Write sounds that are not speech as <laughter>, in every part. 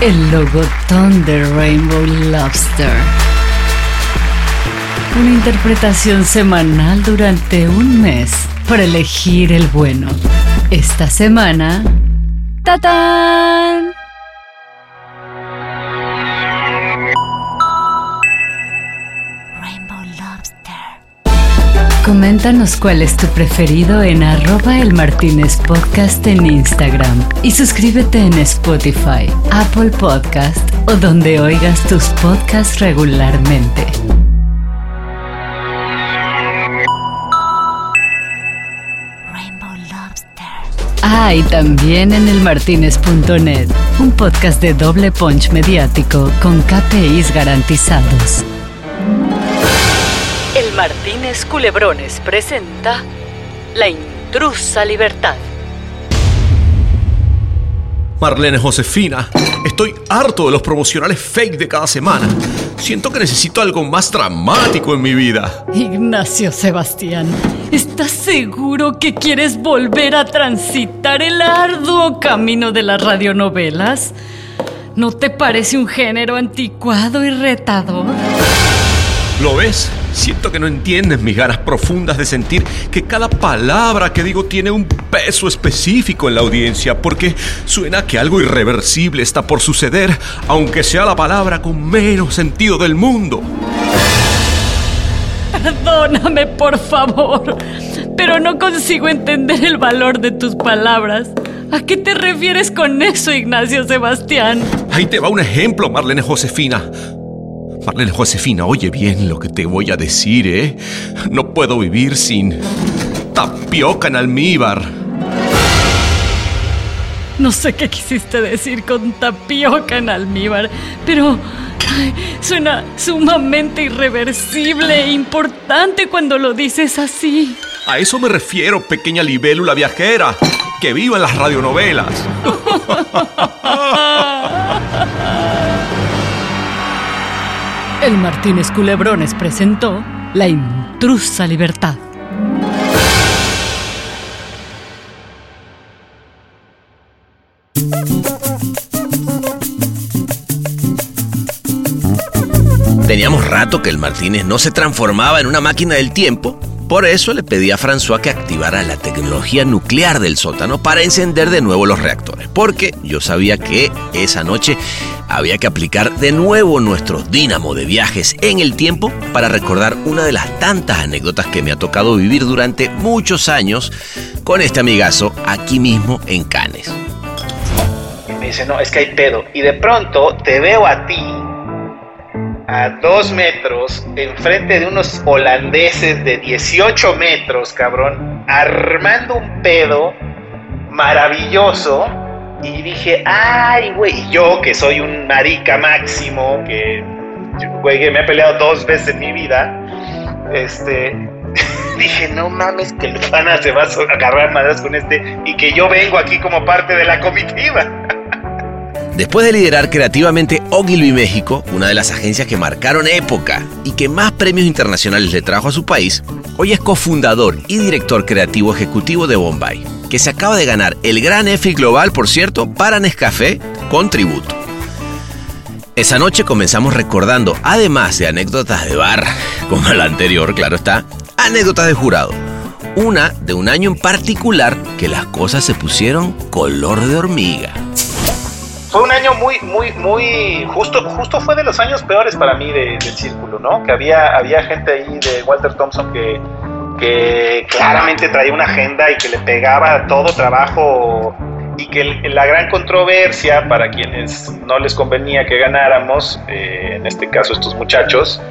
el logotón de Rainbow Lobster. Una interpretación semanal durante un mes para elegir el bueno. Esta semana, ¡tatán! Coméntanos cuál es tu preferido en arroba el Martínez Podcast en Instagram y suscríbete en Spotify, Apple Podcast o donde oigas tus podcasts regularmente. Ah, y también en el martínez.net, un podcast de doble punch mediático con KPIs garantizados. Martínez Culebrones presenta La intrusa libertad. Marlene Josefina, estoy harto de los promocionales fake de cada semana. Siento que necesito algo más dramático en mi vida. Ignacio Sebastián, ¿estás seguro que quieres volver a transitar el arduo camino de las radionovelas? ¿No te parece un género anticuado y retador? ¿Lo ves? Siento que no entiendes mis ganas profundas de sentir que cada palabra que digo tiene un peso específico en la audiencia, porque suena que algo irreversible está por suceder, aunque sea la palabra con menos sentido del mundo. Perdóname, por favor, pero no consigo entender el valor de tus palabras. ¿A qué te refieres con eso, Ignacio Sebastián? Ahí te va un ejemplo, Marlene Josefina. Marlene Josefina, oye bien lo que te voy a decir, ¿eh? No puedo vivir sin tapioca en almíbar. No sé qué quisiste decir con tapioca en almíbar, pero ay, suena sumamente irreversible e importante cuando lo dices así. A eso me refiero, pequeña libélula viajera, que viva en las radionovelas. <laughs> El Martínez Culebrones presentó La intrusa libertad. Teníamos rato que el Martínez no se transformaba en una máquina del tiempo. Por eso le pedí a François que activara la tecnología nuclear del sótano para encender de nuevo los reactores. Porque yo sabía que esa noche había que aplicar de nuevo nuestro dínamo de viajes en el tiempo para recordar una de las tantas anécdotas que me ha tocado vivir durante muchos años con este amigazo aquí mismo en Cannes. Me dice, no, es que hay pedo. Y de pronto te veo a ti a dos metros, enfrente de unos holandeses de 18 metros, cabrón, armando un pedo maravilloso. Y dije, ay, güey, yo que soy un marica máximo, que, güey, que me ha peleado dos veces en mi vida, este, <laughs> dije, no mames, que el pana se va a agarrar madras con este y que yo vengo aquí como parte de la comitiva. <laughs> Después de liderar creativamente Ogilvy México, una de las agencias que marcaron época y que más premios internacionales le trajo a su país, hoy es cofundador y director creativo ejecutivo de Bombay, que se acaba de ganar el gran EFI Global, por cierto, para Nescafé con tributo. Esa noche comenzamos recordando, además de anécdotas de bar, <laughs> como la anterior, claro está, anécdotas de jurado. Una de un año en particular que las cosas se pusieron color de hormiga fue un año muy, muy, muy, justo, justo fue de los años peores para mí de, del círculo, ¿no? Que había, había gente ahí de Walter Thompson que, claramente traía una agenda y que le pegaba todo trabajo y que la gran controversia para quienes no les convenía que ganáramos, eh, en este caso estos muchachos,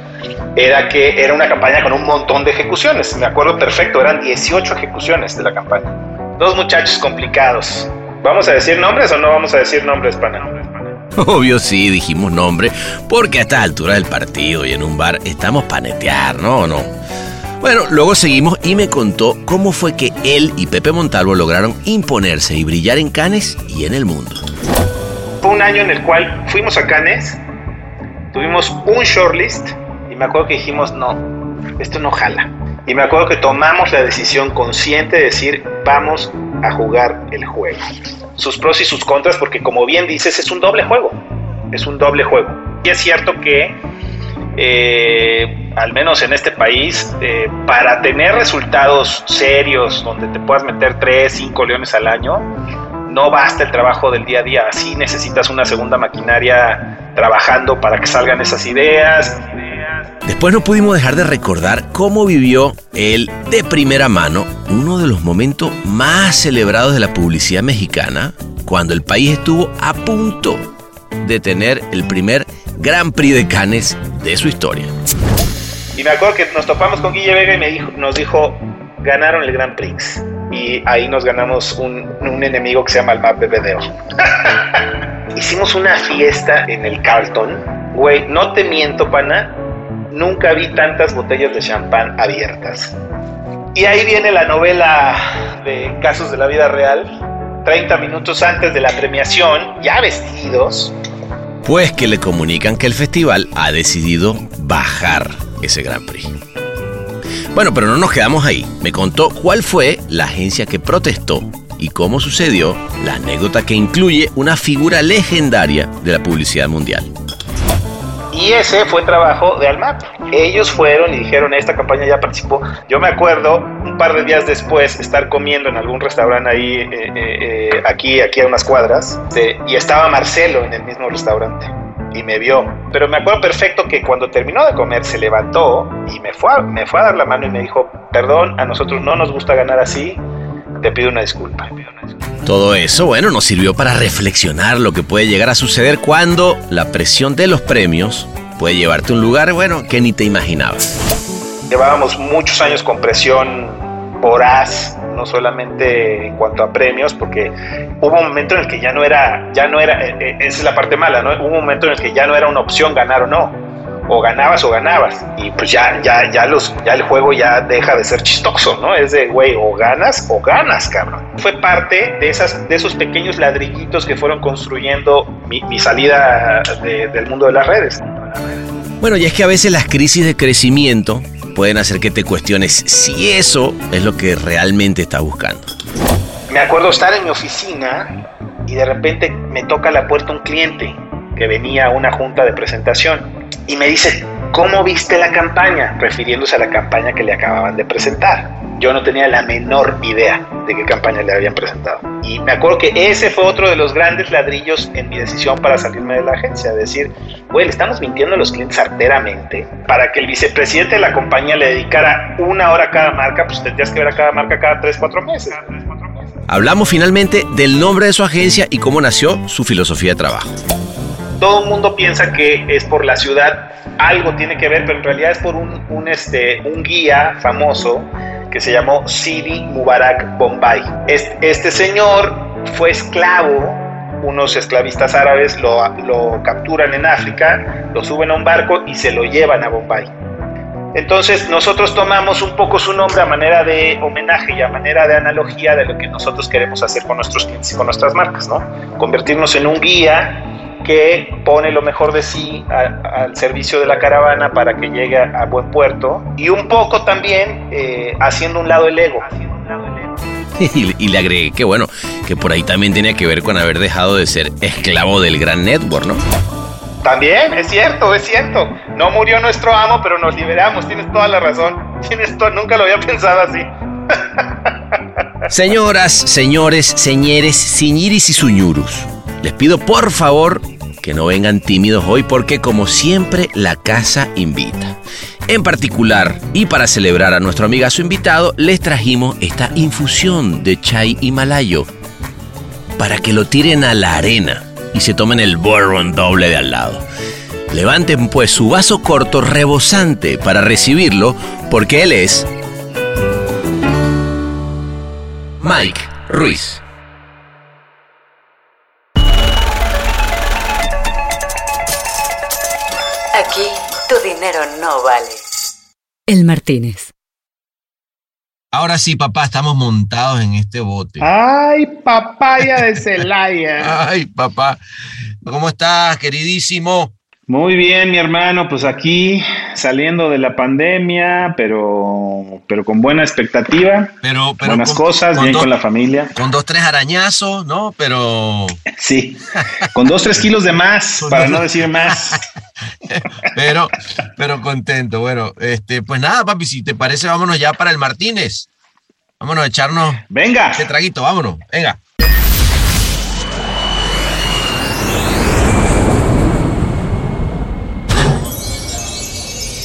era que era una campaña con un montón de ejecuciones. Me acuerdo perfecto, eran 18 ejecuciones de la campaña. Dos muchachos complicados, ¿Vamos a decir nombres o no vamos a decir nombres, pana? Obvio sí, dijimos nombre, porque a estas alturas del partido y en un bar estamos panetear, ¿no? ¿no? Bueno, luego seguimos y me contó cómo fue que él y Pepe Montalvo lograron imponerse y brillar en Cannes y en el mundo. Fue un año en el cual fuimos a Cannes, tuvimos un shortlist y me acuerdo que dijimos, no, esto no jala. Y me acuerdo que tomamos la decisión consciente de decir, vamos a jugar el juego. Sus pros y sus contras, porque como bien dices, es un doble juego. es un doble juego. Y es cierto que, eh, al menos en este país, eh, para tener resultados serios donde te puedas meter 3, 5 leones al año, no basta el trabajo del día a día, sí necesitas una segunda maquinaria trabajando para que salgan esas ideas. Después no pudimos dejar de recordar cómo vivió él de primera mano uno de los momentos más celebrados de la publicidad mexicana, cuando el país estuvo a punto de tener el primer Gran Prix de Cannes de su historia. Y me acuerdo que nos topamos con Guille Vega y me dijo, nos dijo, ganaron el Gran Prix. Y ahí nos ganamos un, un enemigo que se llama el Map Bebedeo. <laughs> Hicimos una fiesta en el Carlton. Güey, no te miento, pana, nunca vi tantas botellas de champán abiertas. Y ahí viene la novela de casos de la vida real. 30 minutos antes de la premiación, ya vestidos. Pues que le comunican que el festival ha decidido bajar ese Gran Prix. Bueno, pero no nos quedamos ahí. Me contó cuál fue la agencia que protestó y cómo sucedió la anécdota que incluye una figura legendaria de la publicidad mundial. Y ese fue trabajo de Almap. Ellos fueron y dijeron, esta campaña ya participó. Yo me acuerdo, un par de días después, estar comiendo en algún restaurante ahí, eh, eh, eh, aquí, aquí a unas cuadras, y estaba Marcelo en el mismo restaurante. Y me vio. Pero me acuerdo perfecto que cuando terminó de comer se levantó y me fue, a, me fue a dar la mano y me dijo, perdón, a nosotros no nos gusta ganar así, te pido una disculpa. Todo eso, bueno, nos sirvió para reflexionar lo que puede llegar a suceder cuando la presión de los premios puede llevarte a un lugar, bueno, que ni te imaginabas. Llevábamos muchos años con presión voraz, no solamente en cuanto a premios, porque hubo un momento en el que ya no era, ya no era, esa es la parte mala, ¿no? Hubo un momento en el que ya no era una opción ganar o no o ganabas o ganabas. Y pues ya, ya, ya, los, ya el juego ya deja de ser chistoso, ¿no? Es de, güey, o ganas o ganas, cabrón. Fue parte de, esas, de esos pequeños ladrillitos que fueron construyendo mi, salida de, del mundo de las redes. Bueno, y es que a veces las crisis de crecimiento pueden hacer que te cuestiones si eso es lo que realmente estás buscando. Me acuerdo estar en mi oficina y de repente me toca la puerta un cliente que venía a una junta de presentación y me dice, ¿cómo viste la campaña? Refiriéndose a la campaña que le acababan de presentar. Yo no tenía la menor idea de qué campaña le habían presentado. Y me acuerdo que ese fue otro de los grandes ladrillos en mi decisión para salirme de la agencia. Decir, güey, le estamos mintiendo a los clientes arteramente. Para que el vicepresidente de la compañía le dedicara una hora a cada marca, pues tendrías que ver a cada marca cada 3, 4 meses. Hablamos finalmente del nombre de su agencia y cómo nació su filosofía de trabajo todo el mundo piensa que es por la ciudad, algo tiene que ver, pero en realidad es por un, un, este, un guía famoso que se llamó Sidi Mubarak Bombay. Este, este señor fue esclavo, unos esclavistas árabes lo, lo capturan en África, lo suben a un barco y se lo llevan a Bombay. Entonces nosotros tomamos un poco su nombre a manera de homenaje y a manera de analogía de lo que nosotros queremos hacer con nuestros clientes y con nuestras marcas, ¿no? Convertirnos en un guía que pone lo mejor de sí al servicio de la caravana para que llegue a, buen puerto y un poco también eh, haciendo un lado el ego. Y, le agregué que bueno, que por ahí también tenía que ver con haber dejado de ser esclavo del gran network, ¿no? También, es cierto, es cierto. No murió nuestro amo, pero nos liberamos. Tienes toda la razón. Tienes todo, nunca lo había pensado así. Señoras, señores, señores, siñiris y suñurus. Les pido por favor que no vengan tímidos hoy porque como siempre la casa invita. En particular, y para celebrar a nuestro amigazo invitado, les trajimos esta infusión de chai himalayo para que lo tiren a la arena y se tomen el bourbon doble de al lado. Levanten pues su vaso corto rebosante para recibirlo porque él es Mike Ruiz. Dinero no vale. El Martínez. Ahora sí, papá, estamos montados en este bote. Ay, papaya de Celaya. <laughs> Ay, papá. ¿Cómo estás, queridísimo? Muy bien, mi hermano, pues aquí saliendo de la pandemia, pero, pero con buena expectativa. Pero, pero buenas con- cosas, con bien dos- con la familia. Con dos, tres arañazos, ¿no? Pero, <laughs> Sí, con dos, tres kilos de más, <laughs> para dos- no decir más. <laughs> pero, pero contento. Bueno, este, pues nada, papi, si te parece, vámonos ya para el Martínez. Vámonos a echarnos Venga, este traguito, vámonos. Venga.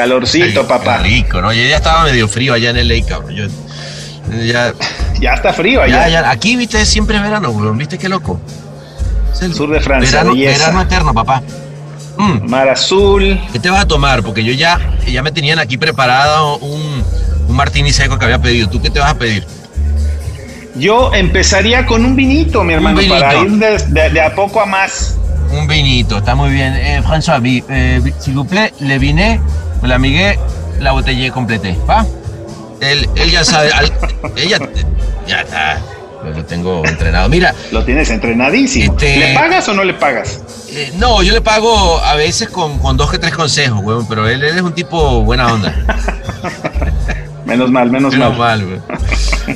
Calorcito, papá. rico, ¿no? Yo ya estaba medio frío allá en el LA, cabrón. Yo, ya, Ya está frío allá. ya, aquí, viste, siempre es verano, weón. ¿Viste qué loco? Es el Sur de Francia, verano, verano eterno, papá. Mm, Mar azul. ¿Qué te vas a tomar? Porque yo ya, ya me tenían aquí preparado un, un martini seco que había pedido. ¿Tú qué te vas a pedir? Yo empezaría con un vinito, mi hermano, vinito. para ir de, de- de a poco a más. Un vinito, está muy bien. Eh, François, eh, s'il vous plaît, le vine, me la amigué, la botellé completé, ¿va? Él, él ya sabe, al- ella ya está, lo tengo entrenado. Mira, Lo tienes entrenadísimo. Este- ¿Le pagas o no le pagas? eh, no, yo le pago a veces con, con dos que tres consejos, weón, pero él, él es un tipo buena onda. <laughs> Menos mal, menos Menos mal. mal, weón.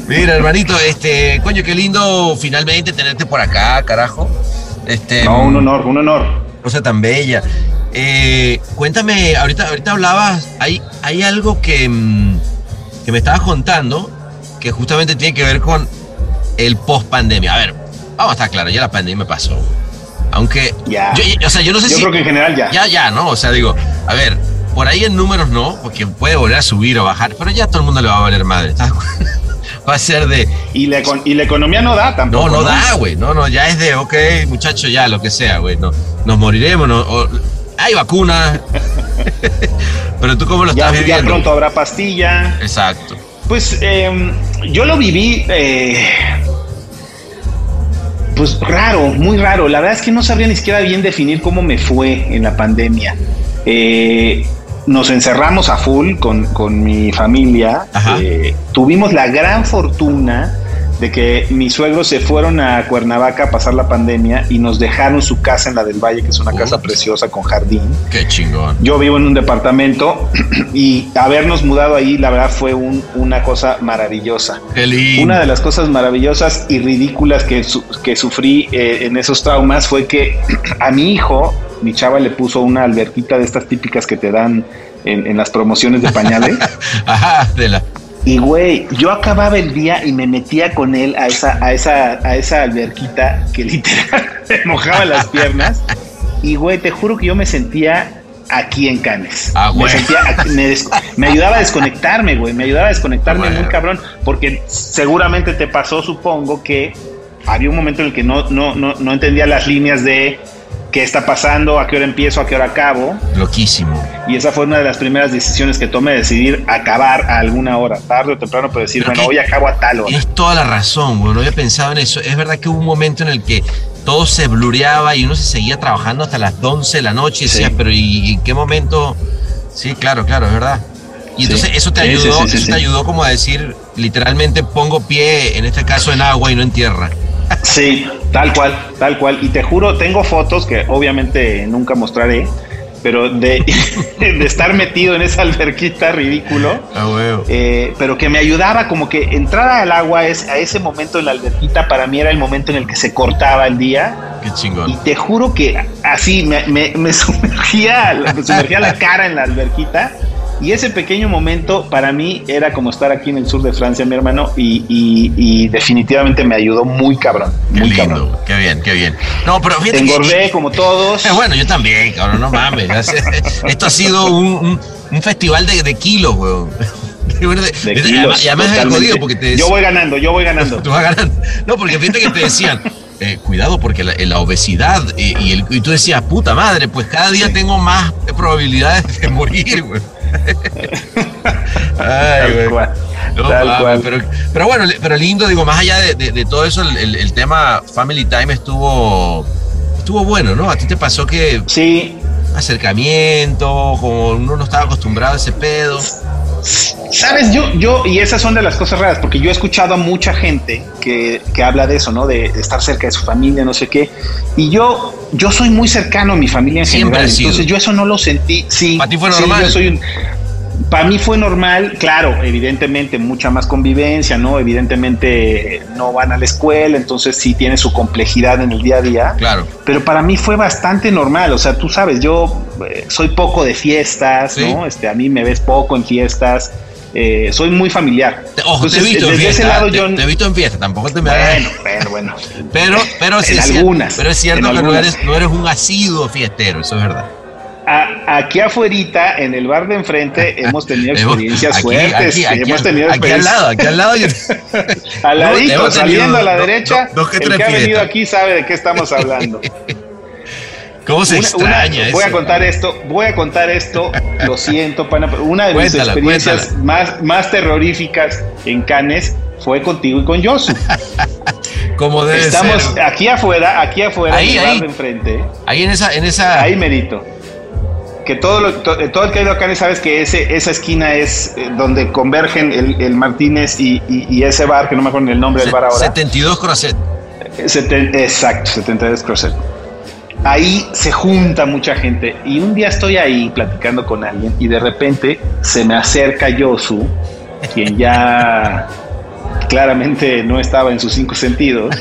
Mira, hermanito, este, coño, qué lindo finalmente tenerte por acá, carajo. Este, No, un honor, un honor. cosa tan bella. Eh, cuéntame, ahorita, ahorita hablabas, hay, hay algo que, mm, que me estabas contando que justamente tiene que ver con el post pandemia. A ver, vamos a estar claros, ya la pandemia pasó. Aunque, Ya. yo, yo- o sea, yo no sé Yo si. creo que en general ya. Ya, ya, ¿no? O sea, digo, a ver, por ahí en números no, porque puede volver a subir o bajar, pero ya todo el mundo le va a valer madre. ¿estás? <laughs> Va a ser de, Y la, y la economía no da tampoco. no, no da, güey. No, no, ya es de, ok, muchacho, ya, lo que sea, güey. No, nos moriremos, no, o- hay vacuna. <laughs> Pero tú cómo lo Ya, estás ya viviendo. pronto habrá pastilla. Exacto. Pues eh, yo lo viví, eh, pues raro, muy raro. La verdad es que no sabría ni siquiera bien definir cómo me fue en la pandemia. Eh, nos encerramos a full con, con mi familia. Eh, tuvimos la gran fortuna de que mis suegros se fueron a Cuernavaca a pasar la pandemia y nos dejaron su casa en la del Valle, que es una casa preciosa con jardín. Qué chingón. Yo vivo en un departamento <clears throat> y habernos mudado ahí, la verdad, fue un- una cosa maravillosa. Qué lindo. Una de las cosas maravillosas y ridículas que, su- que sufrí eh, en esos traumas fue que <clears throat> a mi hijo, mi chava le puso una alberquita de estas típicas que te dan en, en las promociones de pañales. <laughs> Ajá, de la. Y güey, yo acababa el día y me metía con él a esa, a esa, a esa alberquita que <laughs> literal me mojaba las piernas. Y güey, te juro que yo me sentía aquí en Canes. Ah, me sentía, aquí- me, me ayudaba a desconectarme, güey. Me ayudaba a desconectarme Ah, muy cabrón. Porque seguramente te pasó, supongo, que había un momento en el que no, no, no, no entendía las líneas de qué está pasando, a qué hora empiezo, a qué hora acabo. Loquísimo. Y esa fue una de las primeras decisiones que tomé, decidir acabar a alguna hora, tarde o temprano, pero decir, Pero bueno, hoy acabo a tal hora. Tienes toda la razón, güey. No había pensado en eso. Es verdad que hubo un momento en el que todo se blureaba y uno se seguía trabajando hasta las 11 de la noche y Sí. decías, pero ¿y en qué momento? Sí, claro, claro, es verdad. Y Sí. entonces eso te Sí, sí, ayudó, sí, sí, eso sí. te ayudó como a decir, literalmente pongo pie, en este caso en agua y no en tierra. Sí, tal cual, tal cual. Y te juro, tengo fotos que obviamente nunca mostraré, pero de, <laughs> de estar metido en esa alberquita ridículo. Ah, eh, pero que me ayudaba como que entrar al agua es a ese momento en la alberquita para mí era el momento en el que se cortaba el día Qué y chingón. te juro que así me, me, me <laughs> sumergía me sumergía la cara en la alberquita y ese pequeño momento para mí era como estar aquí en el sur de Francia mi hermano y, y- y definitivamente me ayudó muy cabrón Qué muy lindo. cabrón Qué bien, qué bien. No, pero fíjate que- engordé como todos Eh, <laughs> bueno, yo también, cabrón, no mames. Esto ha sido un, un- un festival de, de <laughs> kilos, weón. De- kilos, y además es jodido porque te Yo voy ganando, yo voy ganando. <laughs> Tú vas ganando. No, porque fíjate que te decían, eh, cuidado porque la, la obesidad eh, y, el- y tú decías, puta madre, pues cada día tengo más probabilidades de morir, güey. Ay, Tal güey. cual, No, tal cual. Pero, pero bueno, pero lindo, digo, más allá de, de- de todo eso, el, el- el tema Family Time estuvo, estuvo bueno, ¿no? A ti te pasó que Sí, acercamiento, como uno no estaba acostumbrado a ese pedo. Sabes, yo, yo, y esas son de las cosas raras, porque yo he escuchado a mucha gente que, que habla de eso, ¿no? De, de estar cerca de su familia, no sé qué. Y yo, yo soy muy cercano a mi familia en Siempre general. Entonces yo eso no lo sentí. Sí. ¿Para ti fue sí, normal? yo soy un- para mí fue normal, claro, evidentemente mucha más convivencia, ¿no? Evidentemente eh, no van a la escuela, entonces sí tiene su complejidad en el día a día. Claro. Pero para mí fue bastante normal, o sea, tú sabes, yo eh, soy poco de fiestas, Sí. ¿no? Este, a mí me ves poco en fiestas, eh, soy muy familiar. Ojo, te he Entonces, visto en desde ese fiesta. lado te, yo... te he visto en fiesta, tampoco te me. Bueno, pero bueno. Pero, pero, sí En algunas, pero es cierto en que no eres, no eres un asiduo fiestero, eso es verdad. A- aquí afuerita, en el bar de enfrente, <laughs> hemos tenido experiencias fuertes. aquí- aquí hemos al- tenido aquí al experiencias- lado, aquí al lado. yo- <laughs> <laughs> Al ladito, tenido saliendo a la derecha, el que ha venido aquí sabe de qué estamos hablando. ¿Cómo se Una- extraña una- eso? voy a contar esto, voy a contar esto, lo siento, pana, pero una de mis experiencias cuéntala. más, más terroríficas en Canes fue contigo y con Yosu. ¿Cómo debe Estamos ser? aquí afuera, aquí afuera, Ahí, en el ahí. bar de enfrente, Ahí en esa, en esa. ahí merito. Que todo, lo, to- todo el que ha ido a Canes sabes que ese, esa esquina es eh, donde convergen el, el Martínez y, y- y ese bar, que no me acuerdo el nombre del bar ahora. 72 Crosset. Seten- exacto, 72 Crosset. Ahí se junta mucha gente y un día estoy ahí platicando con alguien y de repente se me acerca Yosu, quien ya <laughs> claramente no estaba en sus cinco sentidos.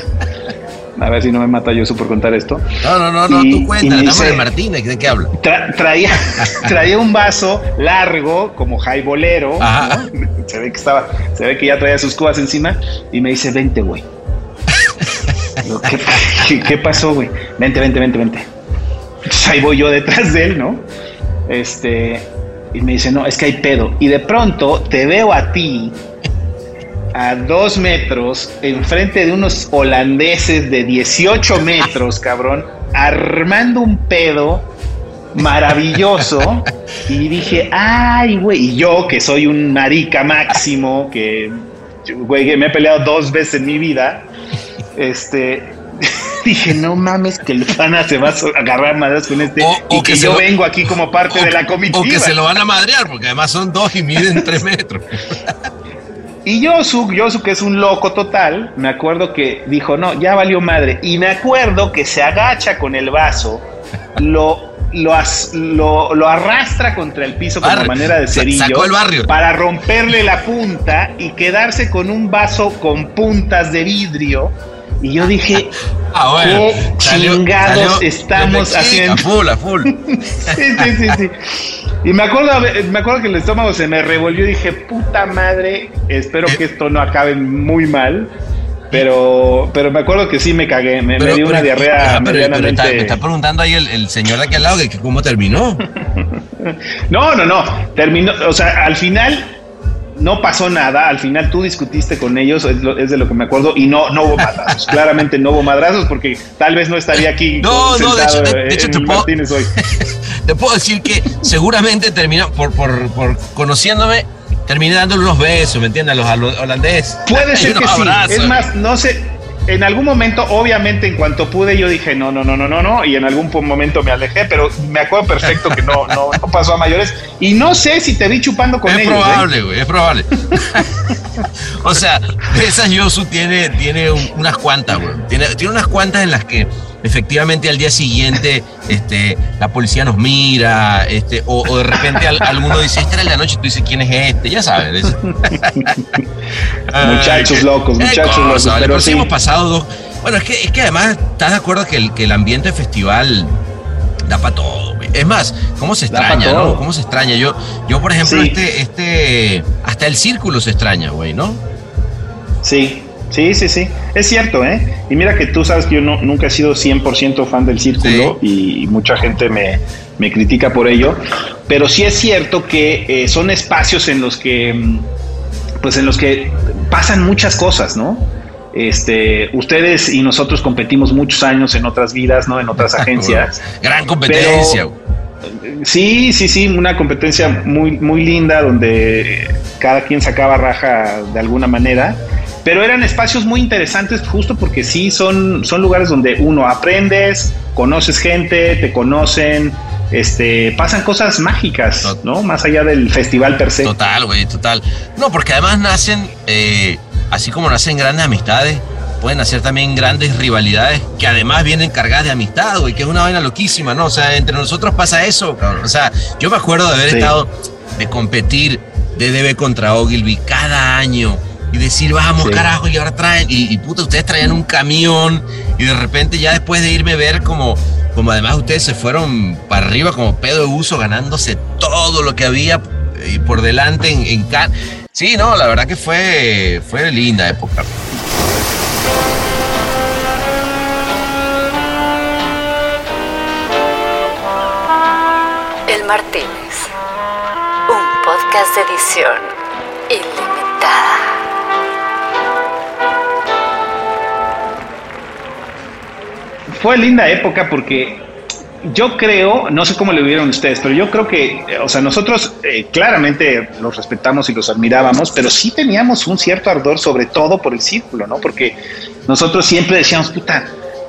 A ver si no me mata Yosu por contar esto. No, no, no, no, tú me Dame de dice- Martínez, ¿de qué habla? Tra- traía, <laughs> traía un vaso largo, como jaibolero. ¿no? Se ve que estaba, se ve que ya traía sus cubas encima y me dice, vente, güey. ¿Qué, qué, qué pasó, güey? Vente, vente, vente, vente. Entonces ahí voy yo detrás de él, ¿no? Este, y me dice, no, es que hay pedo. Y de pronto te veo a ti a dos metros, enfrente de unos holandeses de 18 metros, cabrón, armando un pedo maravilloso. Y dije, ay, güey, y yo que soy un marica máximo, que, güey, que me he peleado dos veces en mi vida, este, <laughs> dije, no mames, que el pana se va a agarrar madras con este, O- o y que, que yo lo- vengo aquí como parte de la comitiva. O que se lo van a madrear, porque además son dos y miden tres metros. <laughs> Y Yosu, Yosu, que es un loco total, me acuerdo que dijo, no, ya valió madre. Y me acuerdo que se agacha con el vaso, lo, lo, as- lo, lo arrastra contra el piso como Barrio. manera de cerillo sacó el barrio. para romperle la punta y quedarse con un vaso con puntas de vidrio. Y yo dije, <laughs> Ah, bueno. ¿Qué chingados estamos sí, haciendo? Full, a full. <laughs> sí, sí, sí, sí. Y me acuerdo, me acuerdo que el estómago se me revolvió y dije, puta madre, espero que esto no acabe muy mal. Pero, pero me acuerdo que sí me cagué, me, me dio una diarrea ah, pero- medianamente... está- me está preguntando ahí el, el señor de aquí al lado que cómo terminó. <laughs> No, no, no, terminó, o sea, al final no pasó nada, al final tú discutiste con ellos, es, lo- es de lo que me acuerdo, y no, no hubo madrazos, <laughs> claramente no hubo madrazos porque tal vez no estaría aquí No, no, de hecho, de- de hecho te puedo- hoy. <laughs> Te puedo decir que seguramente terminó, por, por, por conociéndome, terminé dándole unos besos, ¿me entiendes? A los holo- holandeses. Puede <laughs> ser que sí. Es más, no sé. En algún momento, obviamente, en cuanto pude, yo dije no, no, no, no, no, no. Y en algún momento me alejé, pero me acuerdo perfecto que no, no, no pasó a mayores. Y no sé si te vi chupando con es ellos. ¿eh? probable, güey, es probable. <laughs> o sea, esa Yosu tiene, tiene un- unas cuantas, güey. Tiene, tiene unas cuantas en las que efectivamente al día siguiente este, la policía nos mira, este, o, o de repente al- alguno dice, esta era la noche, tú dices, ¿quién es este? Ya sabes. <laughs> Muchachos locos, muchachos locos, pero sí hemos pasado dos. Bueno, es que, es que además, ¿estás de acuerdo que el, que el ambiente de festival da para todo? Es más, ¿cómo se extraña, no? ¿Cómo se extraña? Yo, yo por ejemplo, Sí. este, este, hasta el círculo se extraña, güey, ¿no? Sí, sí, sí, sí. Es cierto, ¿eh? Y mira que tú sabes que yo no, nunca he sido 100% fan del círculo y mucha gente me, me critica por ello. Pero sí es cierto que eh, son espacios en los que mm, pues en los que pasan muchas cosas, ¿no? Este, ustedes y nosotros competimos muchos años en otras vidas, ¿no? En otras <laughs> agencias. Gran competencia. Pero- Sí, sí, sí, una competencia muy, muy linda donde cada quien sacaba raja de alguna manera, pero eran espacios muy interesantes justo porque sí son, son lugares donde uno aprendes, conoces gente, te conocen, este, pasan cosas mágicas, ¿no? Más allá del festival per se. Total, güey, total. No, porque además nacen, eh, así como nacen grandes amistades, pueden hacer también grandes rivalidades que además vienen cargadas de amistad, güey, que es una vaina loquísima, ¿no? O sea, entre nosotros pasa eso, cabrón. O sea, yo me acuerdo de haber Sí. estado, de competir de DB contra Ogilvy cada año y decir, vamos, Sí. carajo, y ahora traen, y, y puta, ustedes traían un camión y de repente ya después de irme a ver como... Como además ustedes se fueron para arriba como pedo de uso, ganándose todo lo que había eh, por delante en, en Cannes. Sí, no, la verdad que fue, fue linda época. El Martínez. Un podcast de edición ilimitada. Fue linda época porque yo creo, no sé cómo le vieron ustedes, pero yo creo que, eh, o sea, nosotros eh, claramente los respetamos y los admirábamos, pero sí teníamos un cierto ardor, sobre todo por el círculo, ¿no? Porque nosotros siempre decíamos, puta,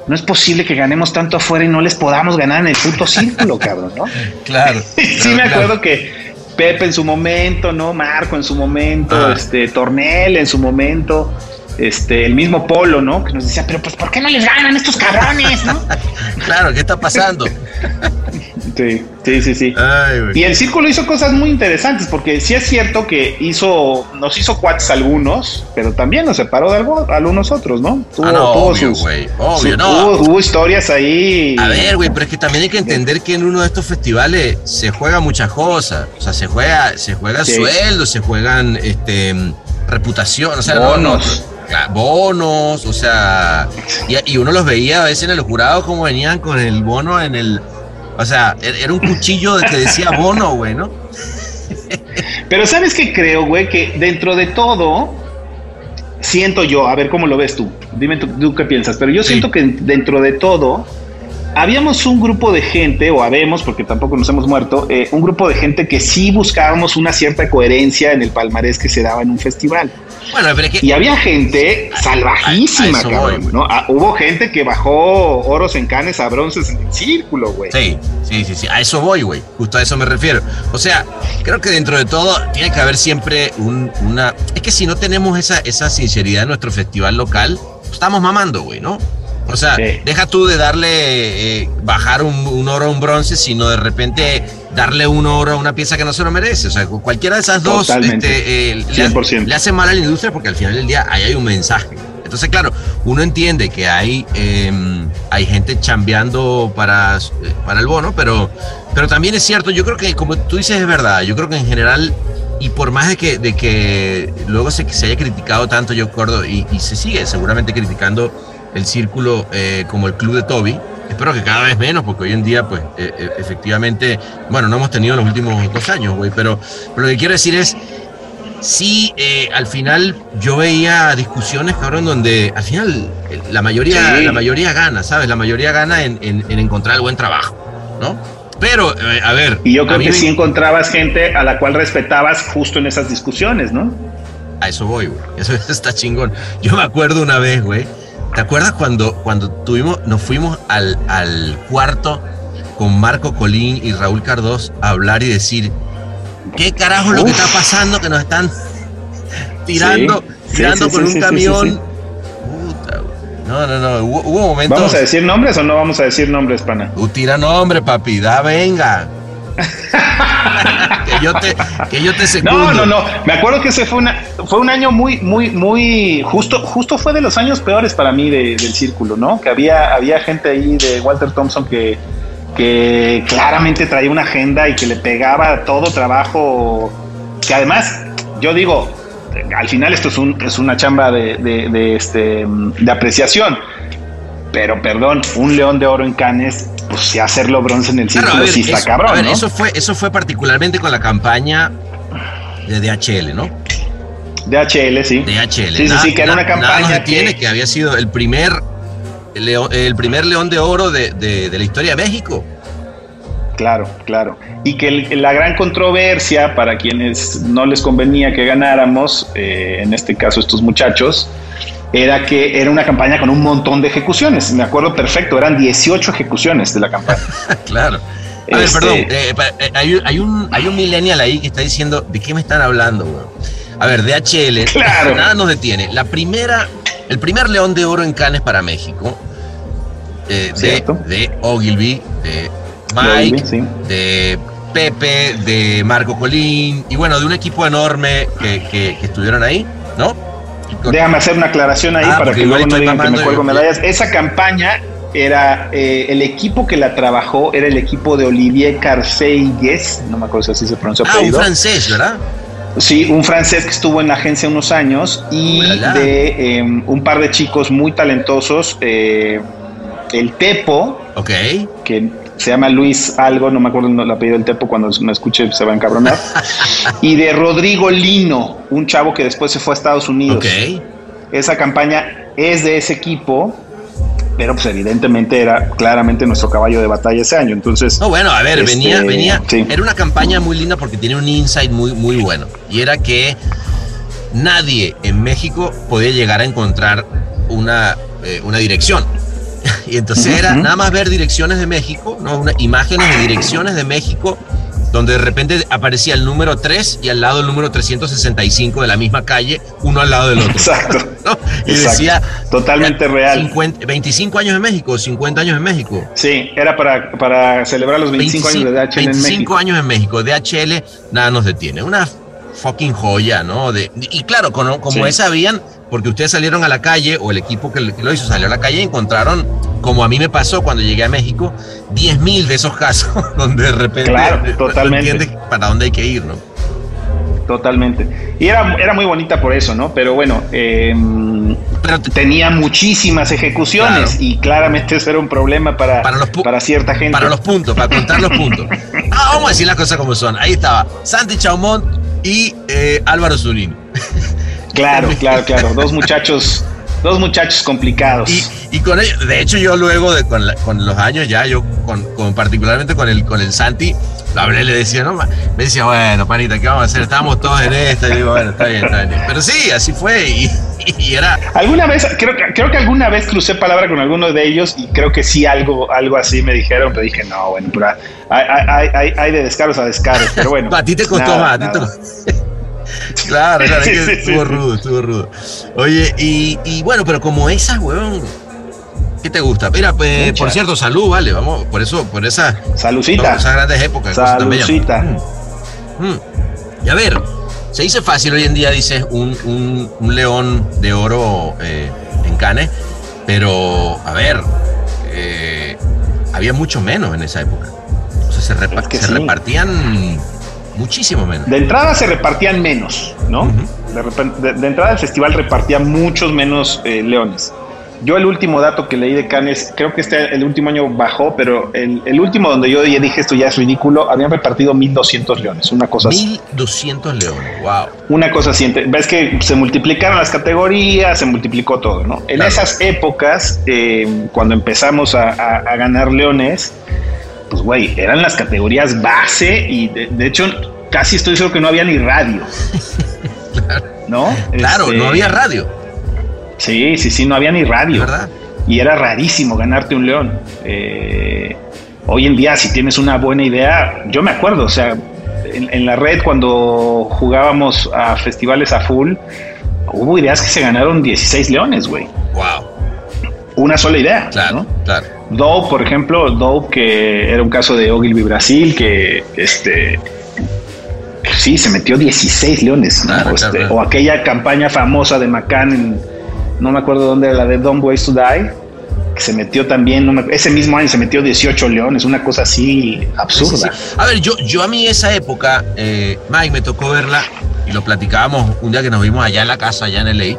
no es posible que ganemos tanto afuera y no les podamos ganar en el puto círculo, <laughs> cabrón, ¿no? Claro. <laughs> sí me acuerdo que Pepe en su momento, ¿no? Marco en su momento, Ah. este, Tornel en su momento, este, el mismo Polo, ¿no? Que nos decía, pero pues, ¿por qué no les ganan estos cabrones, no? <laughs> Claro, ¿qué está pasando? <laughs> Sí, sí, sí, sí. Ay. Y el círculo hizo cosas muy interesantes, porque sí es cierto que hizo, nos hizo cuates algunos, pero también nos separó de algo- algunos otros, ¿no? Tuvo, Ah, no, tuvo obvio, güey. Obvio, su- no. Hubo, hubo historias ahí. A ver, güey, pero es que también hay que entender que en uno de estos festivales se juega muchas cosas. O sea, se juega, se juega Sí. sueldos, se juegan este reputación, o sea, no- Bonos. no- Claro, bonos, o sea, y, y uno los veía a veces en el jurado como venían con el bono en el, o sea, er- era un cuchillo que decía bono, güey, ¿no? Pero ¿sabes qué creo, güey? Que dentro de todo, siento yo, a ver cómo lo ves tú, dime tú, tú qué piensas, pero yo Sí. siento que dentro de todo, habíamos un grupo de gente, o habemos, porque tampoco nos hemos muerto, eh, un grupo de gente que sí buscábamos una cierta coherencia en el palmarés que se daba en un festival. Bueno, pero es que Y había gente salvajísima, a voy, cabrón, güey. ¿no? Ah, hubo gente que bajó oros en canes a bronces en el círculo, güey. Sí, sí, sí, sí. A eso voy, güey. Justo a eso me refiero. O sea, creo que dentro de todo tiene que haber siempre un- una. Es que si no tenemos esa, esa sinceridad en nuestro festival local, estamos mamando, güey, ¿no? O sea, Sí. deja tú de darle, eh, bajar un, un oro a un bronce, sino de repente darle un oro a una pieza que no se lo merece. O sea, cualquiera de esas dos este, eh, le, 100%. le hace mal a la industria porque al final del día ahí hay un mensaje. Entonces, claro, uno entiende que hay, eh, hay gente chambeando para, eh, para el bono, pero, pero también es cierto, yo creo que como tú dices es verdad, yo creo que en general, y por más de que, de que luego se, se haya criticado tanto, yo acuerdo, y, y se sigue seguramente criticando el círculo eh, como el club de Toby, espero que cada vez menos, porque hoy en día, pues, eh, eh, efectivamente, bueno, no hemos tenido en los últimos dos años, güey, pero, pero lo que quiero decir es, sí, eh, al final yo veía discusiones, cabrón, donde al final la mayoría, Sí. la mayoría gana, ¿sabes? La mayoría gana en, en- en encontrar el buen trabajo, ¿no? Pero, eh, a ver. Y yo creo que me- sí encontrabas gente a la cual respetabas justo en esas discusiones, ¿no? A eso voy, güey. <laughs> Eso está chingón. Yo me acuerdo una vez, güey. ¿Te acuerdas cuando, cuando tuvimos, nos fuimos al, al cuarto con Marco Colín y Raúl Cardós a hablar y decir, ¿qué carajo es lo que está pasando? Que nos están tirando, Sí, tirando sí, con sí, un camión. Puta. No, no, no. Hubo, hubo momentos. ¿Vamos a decir nombres o no vamos a decir nombres, pana? Tú tira nombre, papi. Da, venga. Que yo te, que yo te secundo. No, no, no. Me acuerdo que ese fue una, fue un año muy, muy, muy justo, justo fue de los años peores para mí de- del círculo, ¿no? Que había, había gente ahí de Walter Thompson que, que claramente traía una agenda y que le pegaba todo trabajo. Que además, yo digo, al final esto es, un, es una chamba de, de- de, este, de apreciación. Pero perdón, un león de oro en Canes, pues si hacerlo bronce en el Claro, círculo ver, sí está eso, cabrón, a ver, ¿no? eso fue, eso fue particularmente con la campaña de DHL, ¿no? DHL, sí. DHL. Sí, sí, Nada- sí, que era una campaña nos detiene, que- que... había sido el primer, león- el primer león de oro de, de- de la historia de México. Claro, claro. Y que el- la gran controversia para quienes no les convenía que ganáramos, eh, en este caso estos muchachos, era que era una campaña con un montón de ejecuciones. Me acuerdo perfecto, eran 18 ejecuciones de la campaña. <laughs> claro. A ver, Este- perdón, eh, eh, hay, un- hay un, hay un millennial ahí que está diciendo, ¿de qué me están hablando, weón? A ver, DHL, Claro. nada nos detiene. La primera, el primer león de oro en Cannes para México, eh, de, de Ogilvy, de Mike, Ogilvy, sí. de Pepe, de Marco Colín, y bueno, de un equipo enorme que, que- que estuvieron ahí, ¿no? Déjame hacer una aclaración ahí Ah, para que luego no digan que me cuelgo medallas. Esa campaña era eh, el equipo que la trabajó, era el equipo de Olivier Carceigues, no me acuerdo si así se pronuncia ah, un francés, ¿verdad? Sí, un francés que estuvo en la agencia unos años y de eh, un par de chicos muy talentosos, eh, el Tepo, Ok. que se llama Luis algo, no me acuerdo el apellido del Tepo, cuando me escuche se va a encabronar, <laughs> y de Rodrigo Lino, un chavo que después se fue a Estados Unidos. Esa campaña es de ese equipo, pero pues evidentemente era claramente nuestro caballo de batalla ese año. Entonces, No, bueno, a ver, Este, venía, venía, sí. era una campaña muy linda porque tiene un insight muy, muy bueno. Y era que nadie en México podía llegar a encontrar una, eh, una dirección. <laughs> Y entonces era nada más ver direcciones de México, ¿no? Una, imágenes de direcciones de México, donde de repente aparecía el número 3 y al lado el número 365 de la misma calle, uno al lado del otro. exacto, <laughs> ¿no? Y Exacto. decía totalmente real. 50 25 años en México, 50 años en México. Sí, era para, para celebrar los 25, años de DHL en 25 México. años en México. DHL, nada nos detiene. Una fucking joya, ¿no? De, y claro, como, como Sí. habían, porque ustedes salieron a la calle, o el equipo que, lo hizo salió a la calle y encontraron, como a mí me pasó cuando llegué a México, 10 mil de esos casos <laughs> donde de repente Claro, no totalmente. entiendes para dónde hay que ir, ¿no? Totalmente. Y era, era muy bonita por eso, ¿no? Pero bueno, eh, Pero te- tenía muchísimas ejecuciones Claro. y claramente eso era un problema para, Para los para cierta gente. para los puntos, para contar los puntos. <laughs> Ah, vamos a decir las cosas como son. Ahí estaba Santi Chaumont y eh, Álvaro Zunino. Claro, claro, claro. Dos <laughs> muchachos, dos muchachos complicados. Y, y con ellos, de hecho, yo luego de, con, la- con los años ya, yo con, con- particularmente con el, con el Santi, lo hablé, le decía, no, me decía, bueno, panita, ¿qué vamos a hacer? Estábamos todos en esta, y digo, bueno, está bien, está bien. Pero sí, así fue, y, <laughs> y era, Alguna vez, creo, que- creo que alguna vez crucé palabra con alguno de ellos y creo que sí algo, algo así me dijeron, pero dije, no, bueno, pero hay, hay, hay- hay- hay de descaros a descaros, pero bueno. <laughs> a ti te costó nada, más, a ti te nada. <laughs> Claro, claro, es Sí, que sí, estuvo sí. rudo, estuvo rudo. Oye, y, y bueno, pero como esas, weón, ¿qué te gusta? Mira, pues, Muchas. por cierto, salud, vale, vamos, por eso, por esa, Salucita. esas grandes épocas. Salucita. Mm. Y a ver, se dice fácil hoy en día, dices, un, un- un león de oro eh, en Cannes, pero a ver, eh, había mucho menos en esa época. O sea, se, repa- Es que se sí. repartían muchísimo menos. De entrada se repartían menos, ¿no? De- de entrada el festival repartía muchos menos eh, leones. Yo el último dato que leí de Cannes, creo que este el último año bajó, pero el, el último donde yo ya dije esto ya es ridículo, habían repartido 1.200 leones, una cosa así. 1200 leones, wow. Una cosa así, ves que se multiplicaron las categorías, se multiplicó todo, ¿no? En Claro. esas épocas, eh, cuando empezamos a, a- a ganar leones, pues güey, eran las categorías base y de, de hecho casi estoy seguro que no había ni radio. <laughs> ¿No? Claro, Este, no había radio, Sí, sí, sí, no había ni radio. ¿verdad? Y era rarísimo ganarte un león. Eh, hoy en día, si tienes una buena idea, yo me acuerdo, o sea, en, en la red cuando jugábamos a festivales a full, hubo ideas que se ganaron 16 leones, güey. Wow, Una sola idea. claro, ¿no? claro. Dope, por ejemplo, Dope, que era un caso de Ogilvy Brasil, que este. Sí, se metió 16 leones. ¿no? Claro, O este, claro. O aquella campaña famosa de McCann en. No me acuerdo dónde era la de Don't Ways to Die. Que se metió también. no me- ese mismo año se metió 18 leones. Una cosa así absurda. Sí, sí, sí. A ver, yo, yo a mí esa época, eh, Mike, me tocó verla y lo platicábamos un día que nos vimos allá en la casa, allá en LA,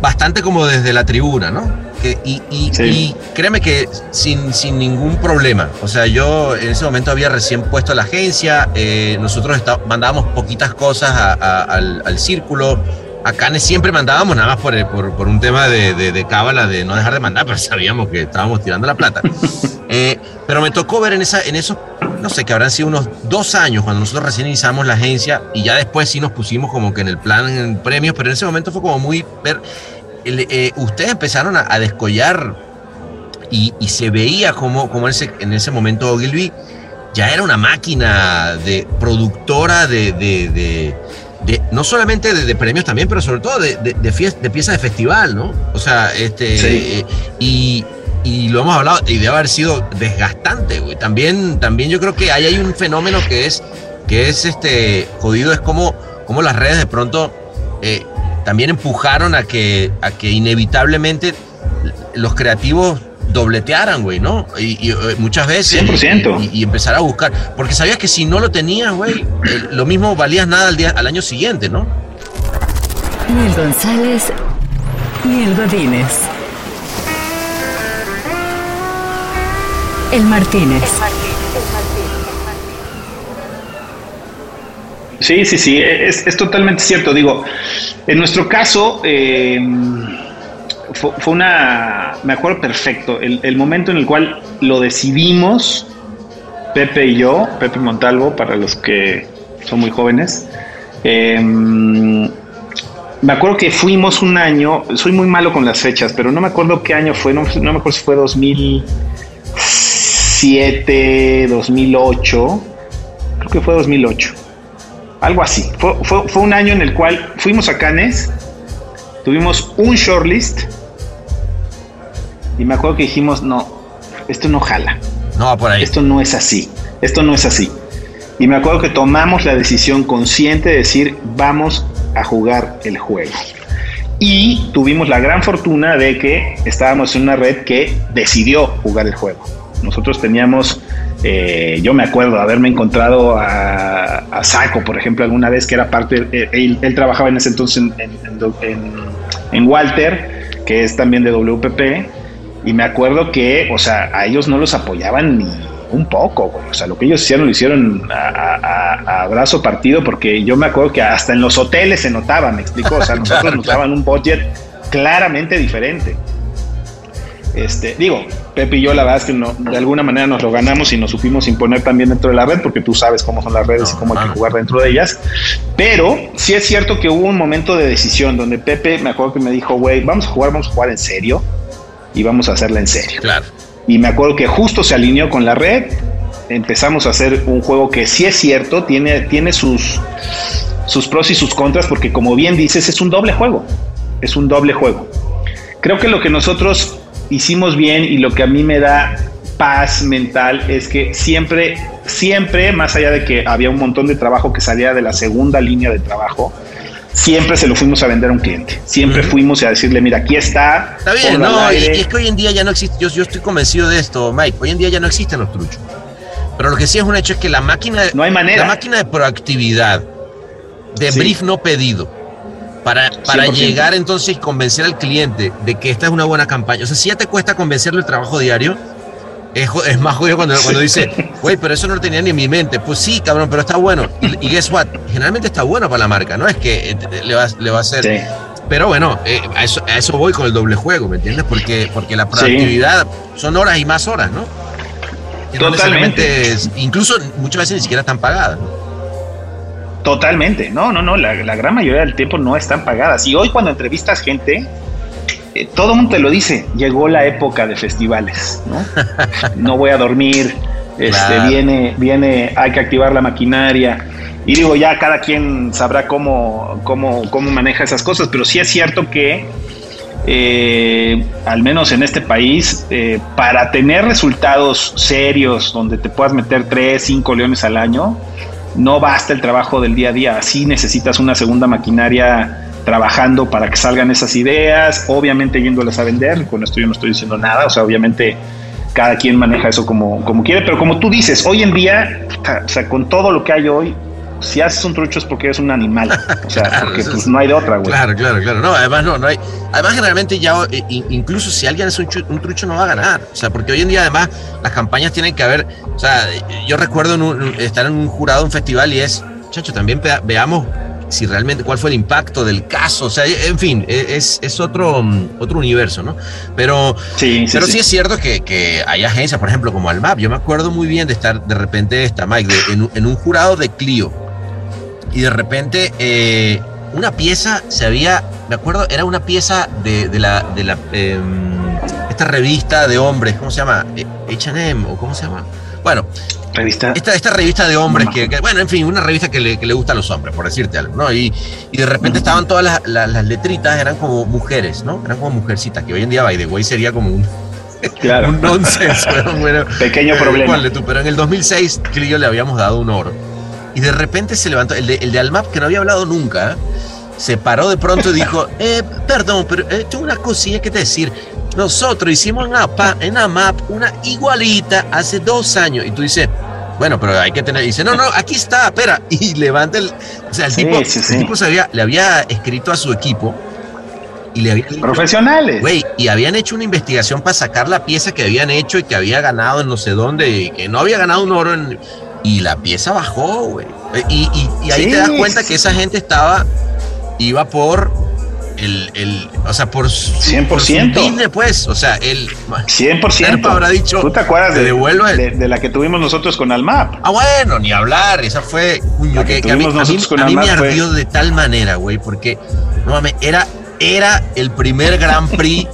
bastante como desde la tribuna, ¿no? Que, y, y- Sí. y créeme que sin, sin ningún problema. O sea, yo en ese momento había recién puesto la agencia, eh, nosotros está- mandábamos poquitas cosas a- a- al, al círculo. A Canes siempre mandábamos, nada más por, el- por, por un tema de, de, de cábala, de no dejar de mandar, pero <laughs> sabíamos que estábamos tirando la plata. <laughs> Eh, pero me tocó ver en, esa, en esos, no sé, que habrán sido unos dos años cuando nosotros recién iniciamos la agencia y ya después sí nos pusimos como que en el plan en premios, pero en ese momento fue como muy ver. el- eh, ustedes empezaron a, a descollar y, y se veía como, como en, ese, en ese momento Ogilvy ya era una máquina de productora de, de- de- no solamente de, de premios también, pero sobre todo de, de, de fies- de piezas de festival, ¿no? O sea, este, Sí. eh, y, y lo hemos hablado, y debe haber sido desgastante, güey. También, también yo creo que ahí hay un fenómeno que es, que es este, jodido, es como, como las redes de pronto eh, también empujaron a que, a que inevitablemente los creativos dobletearan, güey, ¿no? Y, y, eh, muchas veces. 100%. Y, y empezar a buscar. Porque sabías que si no lo tenías, güey, eh, lo mismo valías nada al, día, al año siguiente, ¿no? Ni el González, ni el Godínez. El Martínez. Sí, sí, sí, es, es totalmente cierto. Digo, en nuestro caso, eh, fue, una, me acuerdo perfecto, el, el momento en el cual lo decidimos, Pepe y yo, Pepe Montalvo, para los que son muy jóvenes, eh, me acuerdo que fuimos un año, soy muy malo con las fechas, pero no me acuerdo qué año fue, no, no me acuerdo si fue 2007, 2008, creo que fue 2008 algo así. Fue, fue, fue, un año en el cual fuimos a Cannes, tuvimos un shortlist y me acuerdo que dijimos, no, esto no jala. No, por ahí. Esto no es así. Esto no es así. Y me acuerdo que tomamos la decisión consciente de decir, vamos a jugar el juego. Y tuvimos la gran fortuna de que estábamos en una red que decidió jugar el juego. Nosotros teníamos eh, yo me acuerdo de haberme encontrado a, a, Saco, por ejemplo, alguna vez que era parte, él, él trabajaba en ese entonces en, en, en, en, Walter, que es también de WPP, y me acuerdo que, o sea, a ellos no los apoyaban ni un poco, güey. o sea, lo que ellos hicieron lo hicieron a, a, a, brazo partido, porque yo me acuerdo que hasta en los hoteles se notaba, me explicó, o sea, <laughs> nosotros claro, nos daban un budget claramente diferente. Este, digo, Pepe y yo la verdad es que no, de alguna manera nos lo ganamos y nos supimos imponer también dentro de la red, porque tú sabes cómo son las redes no, y cómo hay que jugar dentro de ellas. Pero sí es cierto que hubo un momento de decisión donde Pepe me acuerdo que me dijo, güey, vamos a jugar, vamos a jugar en serio y vamos a hacerla en serio. Claro. Y me acuerdo que justo se alineó con la red, empezamos a hacer un juego que sí es cierto, tiene, tiene sus, sus pros y sus contras, porque como bien dices, es un doble juego. Es un doble juego. Creo que lo que nosotros hicimos bien y lo que a mí me da paz mental es que siempre, siempre, más allá de que había un montón de trabajo que salía de la segunda línea de trabajo, siempre se lo fuimos a vender a un cliente. Siempre uh -huh. fuimos a decirle, mira, aquí está. Está bien, no, y, y, es que hoy en día ya no existe, yo, yo estoy convencido de esto, Mike, hoy en día ya no existen los truchos. Pero lo que sí es un hecho es que la máquina, no hay manera. la máquina de proactividad, de sí. brief no pedido, para, para llegar entonces y convencer al cliente de que esta es una buena campaña. O sea, si ya te cuesta convencerle el trabajo diario, es, es más jodido cuando, cuando dice, güey, pero eso no lo tenía ni en mi mente. Pues sí, cabrón, pero está bueno. Y, y guess what? Generalmente está bueno para la marca, no es que le va, le va a hacer. Sí. Pero bueno, eh, a, eso, a eso voy con el doble juego, ¿me entiendes? Porque, porque la proactividad sí. son horas y más horas, ¿no? Y Totalmente. No incluso muchas veces ni siquiera están pagadas. ¿no? Totalmente, no, no, no, la, la, gran mayoría del tiempo no están pagadas. Y hoy cuando entrevistas gente, eh, todo el mundo te lo dice, llegó la época de festivales, ¿no? <laughs> no voy a dormir, este, claro. viene, viene, hay que activar la maquinaria. Y digo, ya cada quien sabrá cómo, cómo, cómo maneja esas cosas, pero sí es cierto que, eh, al menos en este país, eh, para tener resultados serios donde te puedas meter 3, 5 leones al año, no basta el trabajo del día a día, sí necesitas una segunda maquinaria trabajando para que salgan esas ideas, obviamente yéndolas a vender, con esto yo no estoy diciendo nada, o sea, obviamente cada quien maneja eso como, como quiere, pero como tú dices, hoy en día, o sea, con todo lo que hay hoy, si haces un trucho es porque eres un animal. O sea, <laughs> Claro, porque pues es- no hay de otra, güey. Claro, claro, claro. No, además no, no hay. Además, generalmente ya, in- incluso si alguien es un, un trucho, no va a ganar. O sea, porque hoy en día, además, las campañas tienen que haber. O sea, yo recuerdo en un- estar en un jurado un festival y es, chacho, también vea- veamos si realmente cuál fue el impacto del caso. O sea, en fin, e- es, es otro, mm, otro universo, ¿no? Pero. Sí, sí, Pero sí, sí. es cierto que, que hay agencias, por ejemplo, como Almap. Yo me acuerdo muy bien de estar de repente, está Mike, de- en, un- en un jurado de Clio. Y de repente eh, una pieza se había, me acuerdo, era una pieza de, de la, de la em, esta revista de hombres, ¿cómo se llama? Eh, H&M o cómo se llama. Bueno, Revista. esta, esta revista de hombres que, que- bueno, en fin, una revista que le, que le gusta a los hombres, por decirte algo, ¿no? Y, y de repente estaban todas las, las- las letritas, eran como mujeres, ¿no? Eran como mujercitas, que hoy en día, by the way, sería como un, <laughs> Claro. un nonsense, <laughs> bueno. Pequeño Eh, problema. ponle tú, pero en el 2006 Clio le habíamos dado un oro. Y de repente se levantó, el de, el de Almap, que no había hablado nunca, ¿eh? se paró de pronto y dijo, <laughs> eh, perdón, pero eh, tengo una cosilla que decir. Nosotros hicimos en, APA, en AMAP una igualita hace dos años. Y tú dices, bueno, pero hay que tener... Y dice, no, no, aquí está, espera. <laughs> Y levanta el... O sea, el Sí, tipo, sí, el sí. tipo se había- le había escrito a su equipo y le había dicho, Profesionales. Güey, y habían hecho una investigación para sacar la pieza que habían hecho y que había ganado en no sé dónde, y que no había ganado un oro en- y la pieza bajó, güey. Y, y- y ahí te das cuenta que esa gente estaba, iba por el, el o sea, por su, 100%. por su business, pues, o sea, el... 100%. Serpa habrá dicho, ¿Tú te acuerdas "Te de, devuelvo el-". de, de la que tuvimos nosotros con Almap? Ah, bueno, ni hablar, esa fue, La que que, que a mí, a mí- a mí me Almar fue- ardió de tal manera, güey, porque, no mames, era, era el primer Grand Prix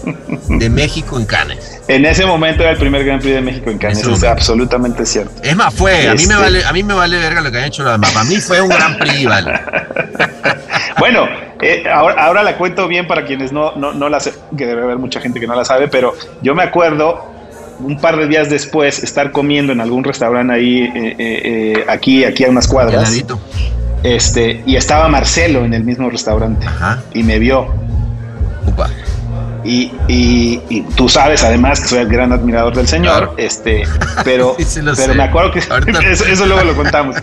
de México en Cannes. En ese momento era el primer Gran Prix de México en Cannes. Eso es absolutamente cierto. Es más, fue, a mí me Este- vale, a mí me vale verga lo que han hecho los demás. Para mí fue un gran prix, vale. <laughs> Bueno, eh, ahora, ahora la cuento bien para quienes no, no, no la saben, que debe haber mucha gente que no la sabe, pero yo me acuerdo un par de días después estar comiendo en algún restaurante ahí, eh, eh, aquí, aquí a unas cuadras, este, y estaba Marcelo en el mismo restaurante Ajá. y me vio. Upa. Y, y- y tú sabes además que soy el gran admirador del señor, Claro. este, <laughs> pero, Sí, sí lo pero sé. me acuerdo que <laughs> eso, eso luego lo contamos,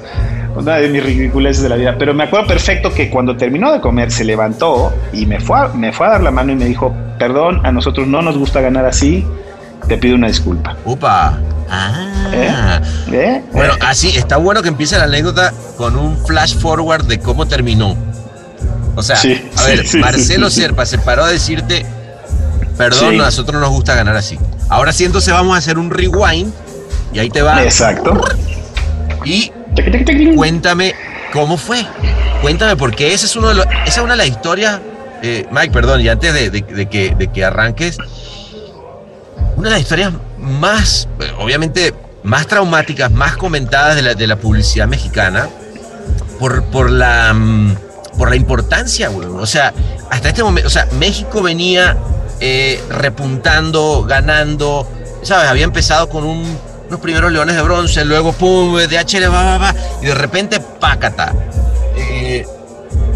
una de mis ridiculeces de la vida. Pero me acuerdo perfecto que cuando terminó de comer se levantó y me fue a, me fue a dar la mano y me dijo, perdón, a nosotros no nos gusta ganar así, te pido una disculpa. Upa. Ah. ¿Eh? Bueno, Eh, así está bueno que empiece la anécdota con un flash forward de cómo terminó. O sea, Sí, a ver, sí, Marcelo sí. Serpa se paró a decirte, perdón, a nosotros no nos gusta ganar así. Ahora sí, entonces vamos a hacer un rewind y ahí te va. exacto. Y. Cuéntame cómo fue. Cuéntame, porque ese es uno de los- esa es una de las historias, eh, Mike, perdón, y antes de, de- de que, de que arranques, una de las historias más, obviamente, más traumáticas, más comentadas de la, de la publicidad mexicana, por, por la mm, por la importancia, güey. O sea, hasta este momento, o sea, México venía eh, repuntando, ganando, ¿sabes? Había empezado con un- unos primeros leones de bronce, luego pum, DHL, va, va, va, y de repente, pácata. Eh,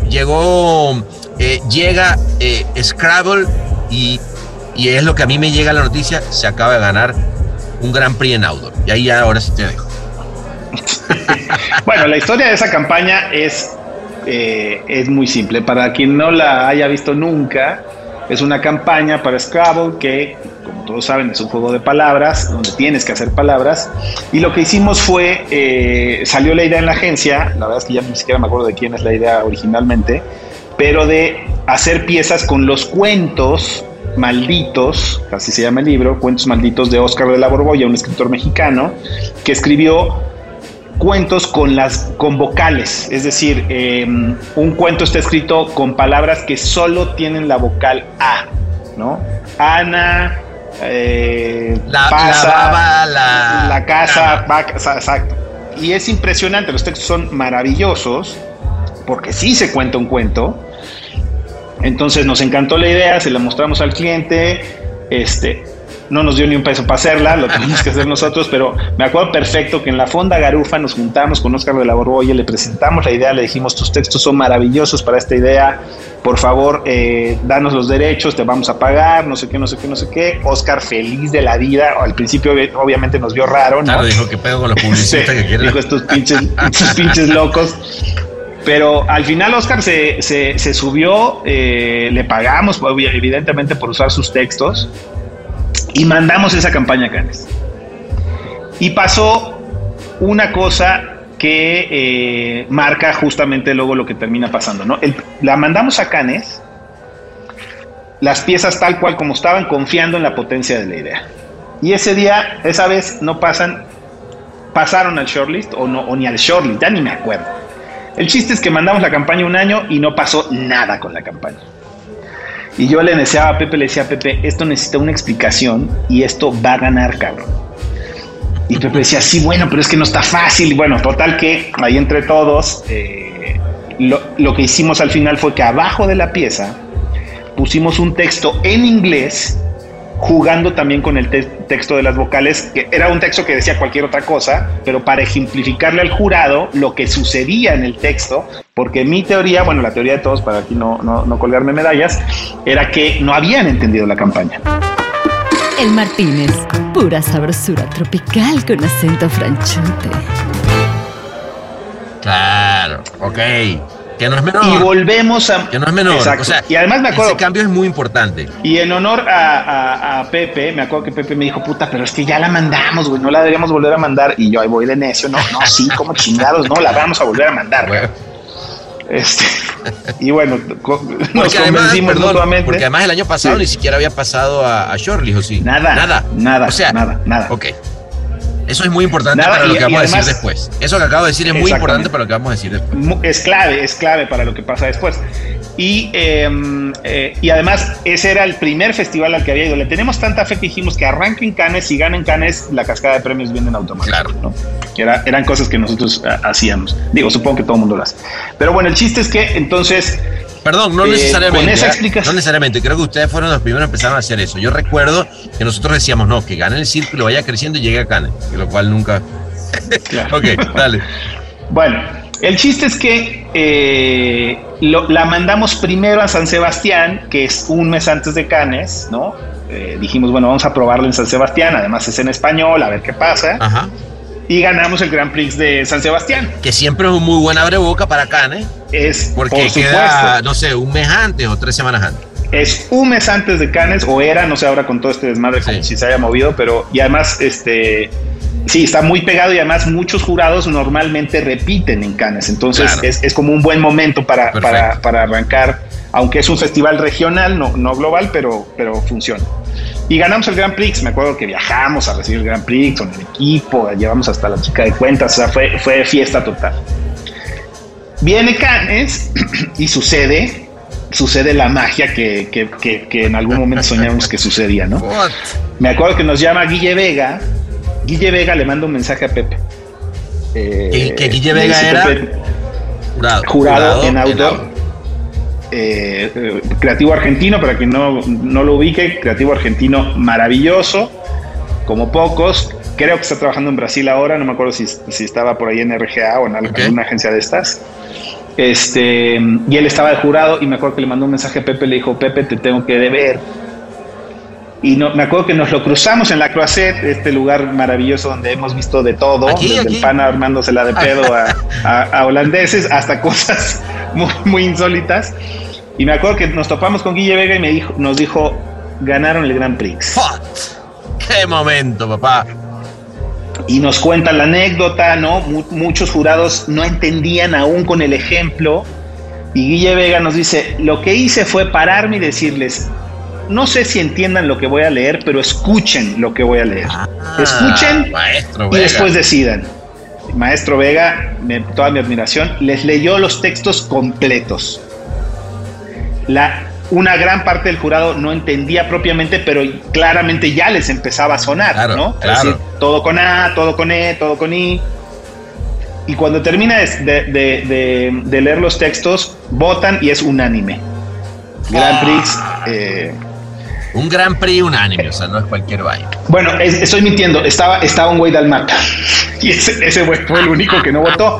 llegó, eh, llega Scrabble y, y es lo que a mí me llega la noticia, se acaba de ganar un Gran Prix en Outdoor. Y ahí ya ahora sí te dejo. <laughs> Bueno, la historia de esa campaña es, eh, es muy simple. Para quien no la haya visto nunca, es una campaña para Scrabble que, como todos saben, es un juego de palabras donde tienes que hacer palabras. Y lo que hicimos fue, eh, salió la idea en la agencia, la verdad es que ya ni siquiera me acuerdo de quién es la idea originalmente, pero de hacer piezas con los cuentos malditos, así se llama el libro, Cuentos malditos de Oscar de la Borbolla, un escritor mexicano, que escribió cuentos con las con vocales, es decir, eh, un cuento está escrito con palabras que solo tienen la vocal A, ¿no? Ana, eh, La- pasa, la baba, la- la casa, vaca, exacto. Y es impresionante, los textos son maravillosos, porque sí se cuenta un cuento. Entonces nos encantó la idea, se la mostramos al cliente, este, no nos dio ni un peso para hacerla, lo tuvimos que hacer nosotros, pero me acuerdo perfecto que en la Fonda Garufa nos juntamos con Oscar de la Borbolla, le presentamos la idea, le dijimos, tus textos son maravillosos para esta idea, por favor, eh, danos los derechos, te vamos a pagar, no sé qué, no sé qué, no sé qué. Oscar feliz de la vida, al principio obviamente nos vio raro, ¿no? Claro, dijo que pedo con los publicistas Sí, que quieren. dijo estos pinches, estos pinches locos. Pero al final Oscar se, se- se subió, eh, le pagamos evidentemente por usar sus textos y mandamos esa campaña a Cannes. Y pasó una cosa que eh, marca justamente luego lo que termina pasando. ¿no? La mandamos a Cannes, las piezas tal cual como estaban, confiando en la potencia de la idea. Y ese día, esa vez, no pasan, pasaron al shortlist o, no, o ni al shortlist, ya ni me acuerdo. El chiste es que mandamos la campaña un año y no pasó nada con la campaña. Y yo le deseaba a Pepe, le decía a Pepe, esto necesita una explicación y esto va a ganar, cabrón. Y Pepe decía, sí, bueno, pero es que no está fácil. Y bueno, total que ahí entre todos, eh, lo, lo que hicimos al final fue que abajo de la pieza pusimos un texto en inglés jugando también con el te- texto de las vocales, que era un texto que decía cualquier otra cosa, pero para ejemplificarle al jurado lo que sucedía en el texto, porque mi teoría, bueno, la teoría de todos, para aquí no, no, no colgarme medallas, era que no habían entendido la campaña. El Martínez, pura sabrosura tropical con acento franchute. Claro, ok. Que no es menor. Y volvemos a... que no es menor. Exacto. O sea, y además me acuerdo... ese cambio es muy importante. Y en honor a, a- a Pepe, me acuerdo que Pepe me dijo, puta, pero es que ya la mandamos, güey, no la deberíamos volver a mandar. Y yo ahí voy de necio, no, no, sí, como chingados, no, la vamos a volver a mandar. Bueno, Este, y bueno, nos porque además, convencimos perdón, mutuamente. porque además el año pasado Sí. ni siquiera había pasado a, a Shirley, ¿o sí? Nada, Nada. nada, O sea, nada, nada. Ok. Eso es muy importante Nada, para lo y- que vamos a decir además- después. Eso que acabo de decir es muy importante para lo que vamos a decir después. Es clave, es clave para lo que pasa después. Y, eh, eh, y además, ese era el primer festival al que había ido. Le tenemos tanta fe que dijimos que arranque en Cannes, si gana en Cannes, la cascada de premios viene en automático. Claro. ¿no? Que era- eran cosas que nosotros ah, hacíamos. Digo, supongo que todo el mundo lo hace. Pero bueno, el chiste es que entonces Perdón, no Eh, necesariamente. con esa ¿ah? explicación- No necesariamente. Creo que ustedes fueron los primeros que empezaron a hacer eso. Yo recuerdo que nosotros decíamos, no, que gane el círculo, vaya creciendo y llegue a Cannes. que Lo cual nunca. <laughs> Claro. ok, dale. Bueno, el chiste es que eh, lo- la mandamos primero a San Sebastián, que es un mes antes de Cannes, ¿no? Eh, dijimos, bueno, vamos a probarlo en San Sebastián, además es en español, a ver qué pasa. Ajá. Y ganamos el Grand Prix de San Sebastián. Que siempre es un muy buen abreboca para Cannes. Es, Porque por queda, no sé, un mes antes o tres semanas antes. Es un mes antes de Cannes, o era, no sé ahora con todo este desmadre Sí. si se haya movido, pero y además, este, sí, está muy pegado y además muchos jurados normalmente repiten en Cannes, entonces Claro. es, es como un buen momento para, para, para arrancar, aunque es un festival regional, no, no global, pero, pero funciona. Y ganamos el Grand Prix, me acuerdo que viajamos a recibir el Grand Prix con el equipo, llevamos hasta la chica de cuentas, o sea, fue, fue fiesta total. Viene Cannes <clears throat> y sucede, sucede la magia que, que- que- que en algún momento soñamos que sucedía, ¿no? What? Me acuerdo que nos llama Guille Vega. Guille Vega le manda un mensaje a Pepe. Eh, Que- Guille le Vega era Pepe, Jurado, jurado, en outdoor. eh, eh, creativo argentino, para quien no, no lo ubique, creativo argentino maravilloso, como pocos. Creo que está trabajando en Brasil ahora, no me acuerdo si, si estaba por ahí en RGA o en alguna agencia de estas. Este, y él estaba de jurado y me acuerdo que le mandó un mensaje a Pepe, le dijo, Pepe, te tengo que deber. Y no, me acuerdo que nos lo cruzamos en la Croisette, este lugar maravilloso donde hemos visto de todo, Aquí, desde aquí. el pana armándosela de pedo a, a- a holandeses hasta <laughs> cosas muy, muy insólitas. Y me acuerdo que nos topamos con Guille Vega y me dijo, nos dijo, ganaron el Grand Prix. ¡Qué momento, papá! Y nos cuenta la anécdota, ¿no? Mu- muchos jurados no entendían aún con el ejemplo. Y Guille Vega nos dice, lo que hice fue pararme y decirles, no sé si entiendan lo que voy a leer, pero escuchen lo que voy a leer. Escuchen Ah, Maestro, y Vega. después decidan. Maestro Vega, me- toda mi admiración, les leyó los textos completos. La, una gran parte del jurado no entendía propiamente, pero claramente ya les empezaba a sonar, Claro, ¿no? claro. Es decir, todo con A, todo con E, todo con I. Y cuando termina de, de- de- de- de leer los textos, votan y es unánime. Grand Prix. eh, Un Gran Prix unánime, o sea, no es cualquier vaina. Bueno, es- estoy mintiendo. Estaba, estaba un güey del mapa. <laughs> Y ese, ese güey fue el único que no votó.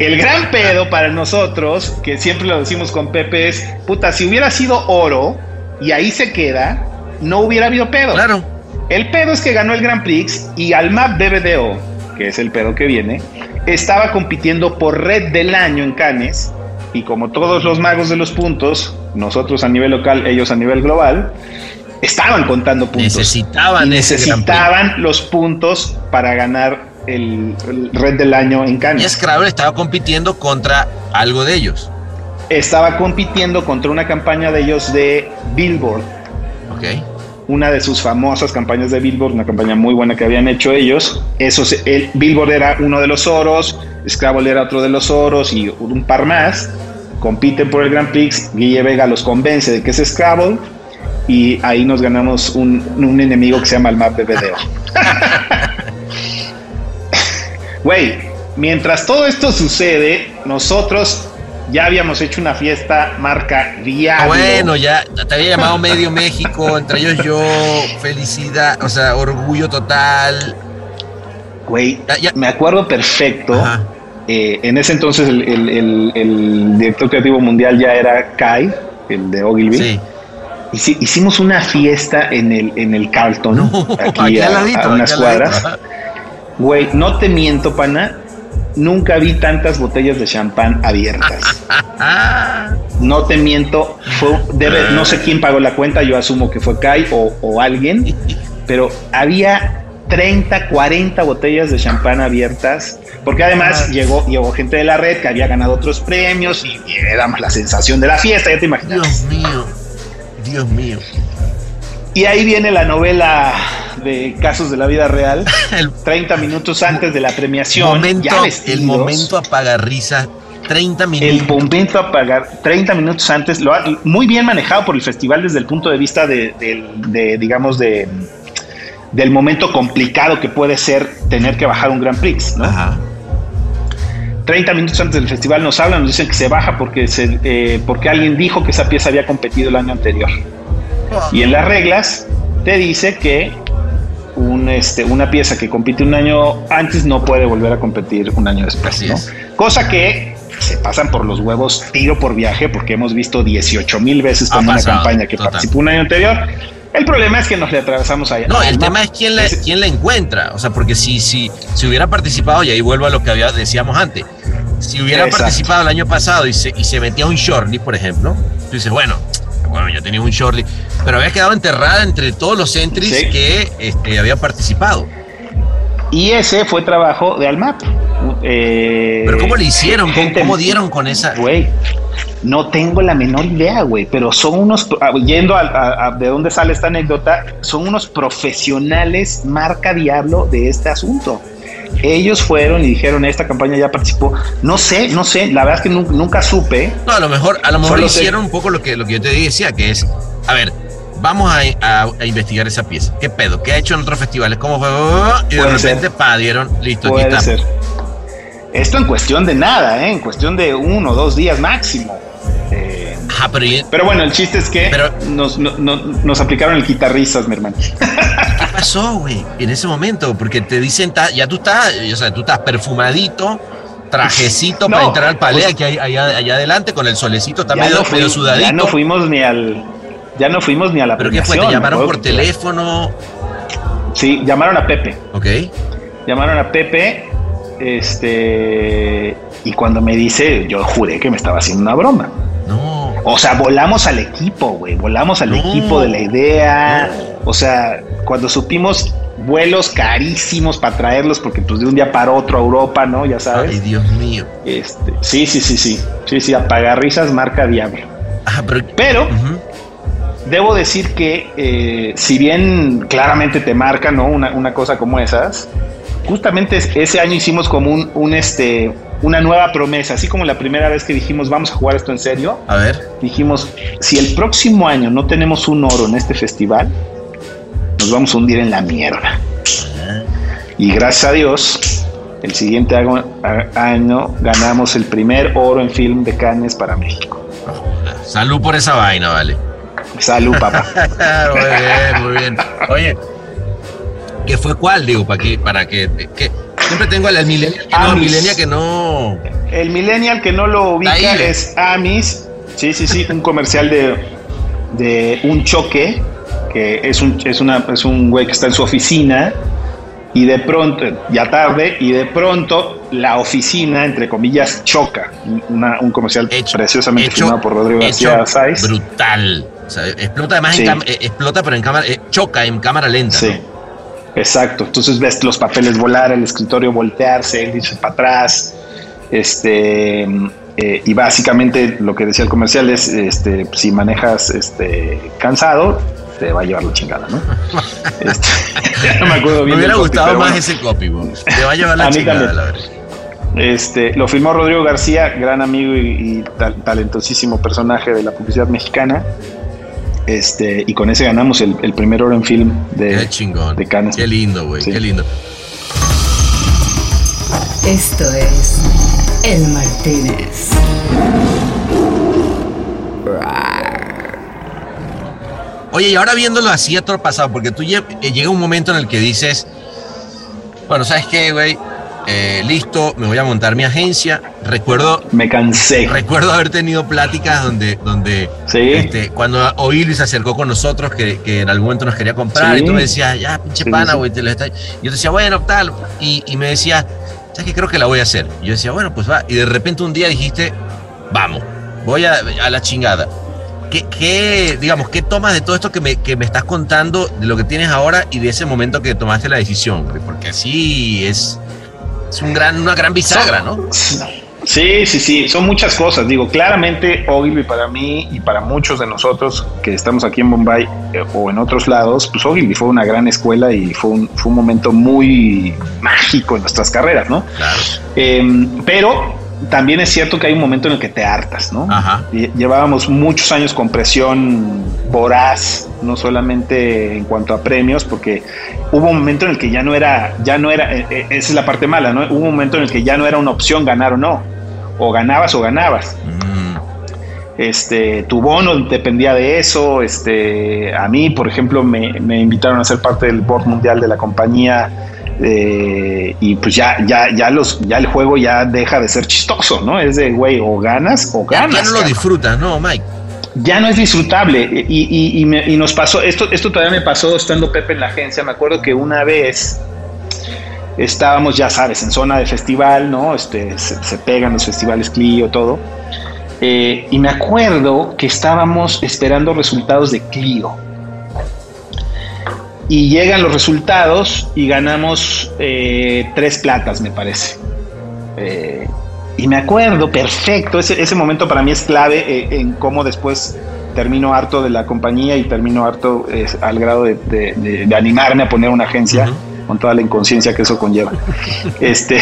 El gran pedo para nosotros, que siempre lo decimos con Pepe, es, puta, si hubiera sido oro y ahí se queda, no hubiera habido pedo. Claro. El pedo es que ganó el Grand Prix y Almap BBDO, que es el pedo que viene, estaba compitiendo por red del año en Cannes y como todos los magos de los puntos, nosotros a nivel local, ellos a nivel global, estaban contando puntos. Necesitaban necesitaban los puntos para ganar el, el red del año en Y Cannes. Scrabble estaba compitiendo contra algo de ellos. Estaba compitiendo contra una campaña de ellos de Billboard, ¿Ok? una de sus famosas campañas de Billboard, una campaña muy buena que habían hecho ellos. Eso el Billboard era uno de los oros, Scrabble era otro de los oros y un par más. Compiten por el Grand Prix, Guille Vega los convence de que es Scrabble y ahí nos ganamos un, un enemigo que se llama el Map BBDO. <laughs> Güey, mientras todo esto sucede, nosotros ya habíamos hecho una fiesta marca Ah, Diablo. bueno, ya te había llamado medio México, entre ellos yo, felicidad, o sea, orgullo total. Güey, Ya- ya- me acuerdo perfecto. Eh, en ese entonces el, el- el- el director creativo mundial ya era Kai, el de Ogilvy. Sí. Hici- hicimos una fiesta en el, en el Carlton, <laughs> No, aquí aquí a, al ladito, a unas aquí ladito. Güey, no te miento, pana. Nunca vi tantas botellas de champán abiertas. <laughs> No te miento, fue, debe, no sé quién pagó la cuenta, yo asumo que fue Kai o, o alguien, pero había 30, 40 botellas de champán abiertas, porque además llegó, llegó gente de la red que había ganado otros premios y, y era más la sensación de la fiesta, ya te imaginas. Dios mío, Dios mío. Y ahí viene la novela de casos de la vida real, <laughs> El 30 minutos antes de la premiación, momento, ya vestidos. el momento apagar risas, 30 El minutos. momento a pagar 30 minutos antes, lo ha- muy bien manejado por el festival desde el punto de vista de, digamos, de del momento complicado que puede ser tener que bajar un Grand Prix, ¿no? Ajá. 30 minutos antes del festival nos hablan, nos dicen que se baja porque, se, eh, porque alguien dijo que esa pieza había competido el año anterior. Y en las reglas te dice que un, este, una pieza que compite un año antes no puede volver a competir un año después. ¿no? Cosa que se pasan por los huevos tiro por viaje porque hemos visto 18 mil veces con una campaña que total. participó un año anterior. El problema es que nos le atravesamos allá. No, el tema es quién la, quién la encuentra. O sea, porque si, si, si hubiera participado, y ahí vuelvo a lo que había, decíamos antes, si hubiera Exacto. participado el año pasado y se, y se metía un shortlist, por ejemplo, tú dices, bueno, bueno, yo tenía un shortlist, pero había quedado enterrada entre todos los entries Sí. que este, había participado. Y ese fue trabajo de Almap. Eh, Pero ¿cómo le hicieron? ¿Cómo, dieron con esa? Güey, no tengo la menor idea, güey, pero son unos, ah, yendo a, a- a de dónde sale esta anécdota, son unos profesionales marca diablo de este asunto. Ellos fueron y dijeron, esta campaña ya participó. No sé, no sé, la verdad es que nunca, nunca supe. No, a lo mejor, a lo mejor Solo sé- hicieron un poco lo que, lo que yo te decía, que es, a ver, vamos a, a- a investigar esa pieza. ¿Qué pedo? ¿Qué ha hecho en otros festivales? ¿Cómo fue? Y de Puede repente, ser. pa, dieron, listo, aquí Puede ser. Esto en cuestión de nada, ¿eh? en cuestión de uno o dos días máximo. Eh, Ajá, pero ¿y- pero bueno, el chiste es que Pero- nos, no- no- nos aplicaron el quitarrisas, mi hermano. ¿qué pasó, güey? En ese momento, porque te dicen, ya tú estás, o sea, tú estás perfumadito, trajecito No, para entrar al palé, pues- aquí hay- allá, allá adelante con el solecito, está medio, no, fui- medio sudadito. ya no fuimos ni al. Ya no fuimos ni a la ¿Pero qué fue? ¿Te llamaron por teléfono? Sí, llamaron a Pepe. Ok. Llamaron a Pepe. Este. Y cuando me dice, yo juré que me estaba haciendo una broma. No. O sea, volamos al equipo, güey. Volamos al No. equipo de la idea. No. O sea, cuando supimos vuelos carísimos para traerlos, porque pues de un día para otro a Europa, ¿no? Ya Ay, sabes. Dios mío. Este, sí, sí, sí, sí. Sí, sí, apagarrisas marca diablo. Ajá, pero. Pero debo decir que, eh, si bien claramente te marca, ¿no? Una, una cosa como esas, justamente es- ese año hicimos como un, un, este, una nueva promesa, así como la primera vez que dijimos vamos a jugar esto en serio, A ver. dijimos, si el próximo año no tenemos un oro en este festival, nos vamos a hundir en la mierda. Y gracias a Dios, el siguiente año ganamos el primer oro en film de Cannes para México. Salud por esa vaina, vale. Salud, papá. <laughs> muy bien, muy bien. Oye, ¿qué fue cuál? Digo, para que, para que, que- siempre tengo al millennial que no, Amis. millennial que no. El millennial que no lo ubica Ahí. es Amis. Sí, sí, sí, un comercial de, de un choque, que es un, es, una, es un güey que está en su oficina y de pronto, ya tarde, y de pronto la oficina, entre comillas, choca. Una- un comercial Hecho, preciosamente hecho- firmado por Rodrigo García Sáiz. brutal. O sea, explota además Sí. en eh, explota, pero en cámara, eh, choca en cámara lenta. Sí. ¿no? Exacto. Entonces ves los papeles volar, el escritorio voltearse, él dice para atrás. Este eh, y básicamente lo que decía el comercial es este si manejas este cansado, te va a llevar la chingada, ¿no? <laughs> Este, <laughs> no me acuerdo Me bien. hubiera del copy, gustado más bueno. ese copy, bro. Te va a llevar la <laughs> chingada, la verdad. Este, lo filmó Rodrigo García, gran amigo y, y tal- talentosísimo personaje de la publicidad mexicana. Este, y con ese ganamos el, el primer oro en film de, Qué chingón. de Cannes. Qué lindo, güey. Sí. Qué lindo. Esto es El Martínez. Oye, y ahora viéndolo así a todo pasado, porque tú eh, llega un momento en el que dices, bueno, ¿sabes qué, güey? Eh, listo, me voy a montar mi agencia. Recuerdo, Me cansé. recuerdo haber tenido pláticas donde, donde Sí. este, cuando Oili se acercó con nosotros, que, que en algún momento nos quería comprar, Sí. y tú me decías, ya, pinche pana, güey, te lo está... Y yo te decía, bueno, tal, y, y me decía, ¿sabes qué? Creo que la voy a hacer. Y yo decía, bueno, pues va. Y de repente un día dijiste, vamos, voy a, a la chingada. ¿Qué, qué, digamos, qué tomas de todo esto que me, que me estás contando, de lo que tienes ahora y de ese momento que tomaste la decisión? Porque así es, es un gran, una gran bisagra, ¿no? Sí, sí, sí, son muchas cosas. Digo, claramente Ogilvy para mí y para muchos de nosotros que estamos aquí en Bombay eh, o en otros lados, pues Ogilvy fue una gran escuela y fue un, fue un momento muy mágico en nuestras carreras, ¿no? Claro. Eh, pero también es cierto que hay un momento en el que te hartas, ¿no? Ajá. Lle- Llevábamos muchos años con presión voraz, no solamente en cuanto a premios, porque hubo un momento en el que ya no era, ya no era, eh, eh, esa es la parte mala, ¿no? Hubo un momento en el que ya no era una opción ganar o no, o ganabas o ganabas. Mm, Este, tu bono dependía de eso. Este, a mí, por ejemplo, me, me invitaron a ser parte del board mundial de la compañía. Eh, y pues ya, ya, ya los, ya el juego ya deja de ser chistoso, ¿no? Es de güey, o ganas o ganas. ya no lo disfrutas, ¿no, Mike? ya no es disfrutable. Y, y- y me- y nos pasó, esto, esto todavía me pasó estando Pepe en la agencia. Me acuerdo que una vez estábamos, ya sabes, en zona de festival, ¿no? Este, se, se pegan los festivales Clio, todo. Eh, y me acuerdo que estábamos esperando resultados de Clio. Y llegan los resultados y ganamos eh, tres platas, me parece. Eh, y me acuerdo perfecto, ese, ese momento para mí es clave eh, en cómo después termino harto de la compañía y termino harto al grado de, de- de- de animarme a poner una agencia con toda la inconsciencia que eso conlleva. este,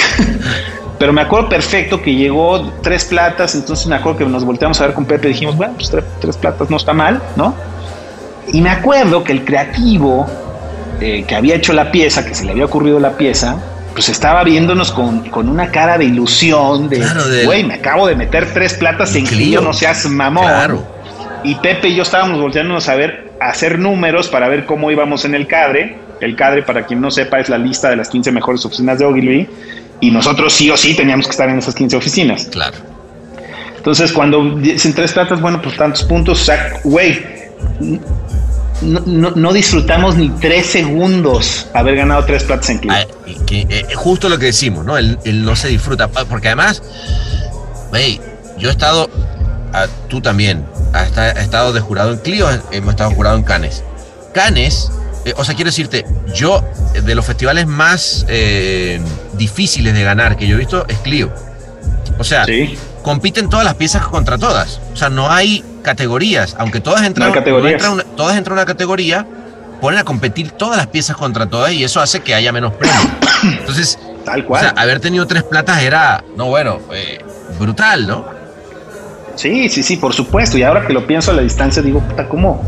<laughs> pero me acuerdo perfecto que llegó tres platas, entonces me acuerdo que nos volteamos a ver con Pepe y dijimos, bueno, pues tres, tres platas no está mal, ¿no? Y me acuerdo que el creativo eh, que había hecho la pieza, que se le había ocurrido la pieza, pues estaba viéndonos con, con una cara de ilusión, de, Claro, güey, me acabo de meter tres platas en. Clio, no seas mamón. Claro. Y Pepe y yo estábamos volteándonos a ver, a hacer números para ver cómo íbamos en el cadre. El cadre, para quien no sepa, es la lista de las 15 mejores oficinas de Ogilvy. Y nosotros sí o sí teníamos que estar en esas 15 oficinas. Claro. Entonces, cuando dicen tres platas, bueno, pues tantos puntos, o sea, güey, no, no- no disfrutamos ni tres segundos haber ganado tres platas en Clio. Ah, que, eh, justo lo que decimos, ¿no? El, el no se disfruta. Porque además, hey, yo he estado, ah, tú también, has esta- has estado de jurado en Clio, hemos estado jurado en Cannes. Cannes, eh, o sea, quiero decirte, yo, eh, de los festivales más eh, difíciles de ganar que yo he visto, es Clio. O sea, Sí, compiten todas las piezas contra todas. O sea, no hay categorías, aunque todas entran, No una- todas entran en una categoría, ponen a competir todas las piezas contra todas y eso hace que haya menos premios. <coughs> Entonces, tal o cual. sea, haber tenido tres platas era, no bueno, eh, brutal, ¿no? Sí, sí, sí, por supuesto. Y ahora que lo pienso a la distancia, digo, puta, ¿cómo?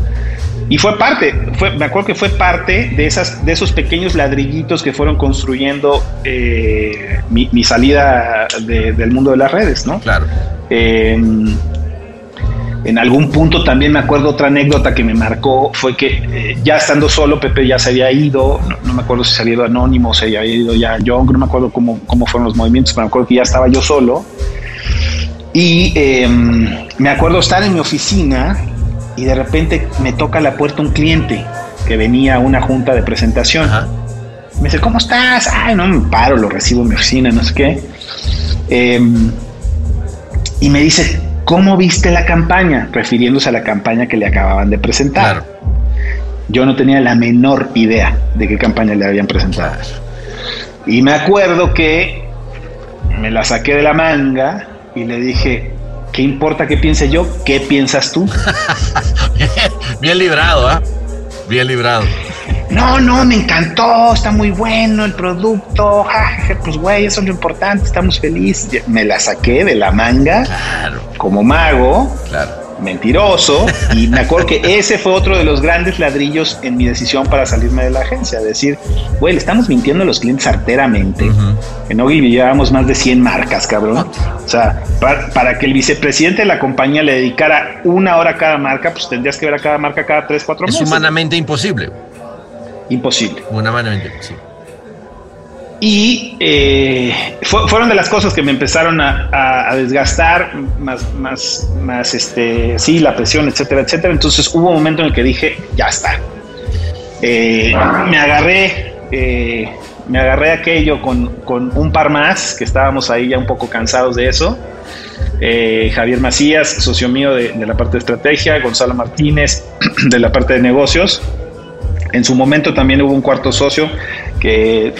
Y fue parte, fue, me acuerdo que fue parte de, esas, de esos pequeños ladrillitos que fueron construyendo eh, mi, mi salida de- del mundo de las redes, ¿no? Claro. Eh, En algún punto también me acuerdo otra anécdota que me marcó fue que eh, ya estando solo Pepe ya se había ido, no, no me acuerdo si se había ido Anónimo, se había ido ya Young, no me acuerdo cómo, cómo fueron los movimientos, pero me acuerdo que ya estaba yo solo. Y eh, me acuerdo estar en mi oficina y de repente me toca a la puerta un cliente que venía a una junta de presentación. Ajá. Me dice, ¿cómo estás? Ay, no, me paro, lo recibo en mi oficina, no sé qué. Eh, y me dice, ¿cómo viste la campaña? Refiriéndose a la campaña que le acababan de presentar. Claro. Yo no tenía la menor idea de qué campaña le habían presentado. Y me acuerdo que me la saqué de la manga y le dije, ¿qué importa qué piense yo? ¿Qué piensas tú? <laughs> Bien librado, ¿ah? Bien librado. No, no, me encantó, está muy bueno el producto. pues güey, eso es lo importante, estamos felices. Me la saqué de la manga Claro, como mago, claro. mentiroso, <laughs> y me acuerdo que ese fue otro de los grandes ladrillos en mi decisión para salirme de la agencia, decir, güey, le estamos mintiendo a los clientes arteramente. En Ogilvy llevábamos más de 100 marcas, cabrón. O sea, para, para que el vicepresidente de la compañía le dedicara una hora a cada marca, pues tendrías que ver a cada marca cada 3, 4 Es meses. humanamente imposible. Imposible. Humanamente imposible. Y eh, fue- fueron de las cosas que me empezaron a, a- a desgastar, más, más, más, este, sí, la presión, etcétera, etcétera. Entonces hubo un momento en el que dije, ya está. Eh, me agarré, eh, me agarré aquello con, con un par más, que estábamos ahí ya un poco cansados de eso. Eh, Javier Macías, socio mío de, de la parte de estrategia, Gonzalo Martínez <clears throat> de la parte de negocios. En su momento también hubo un cuarto socio que eh,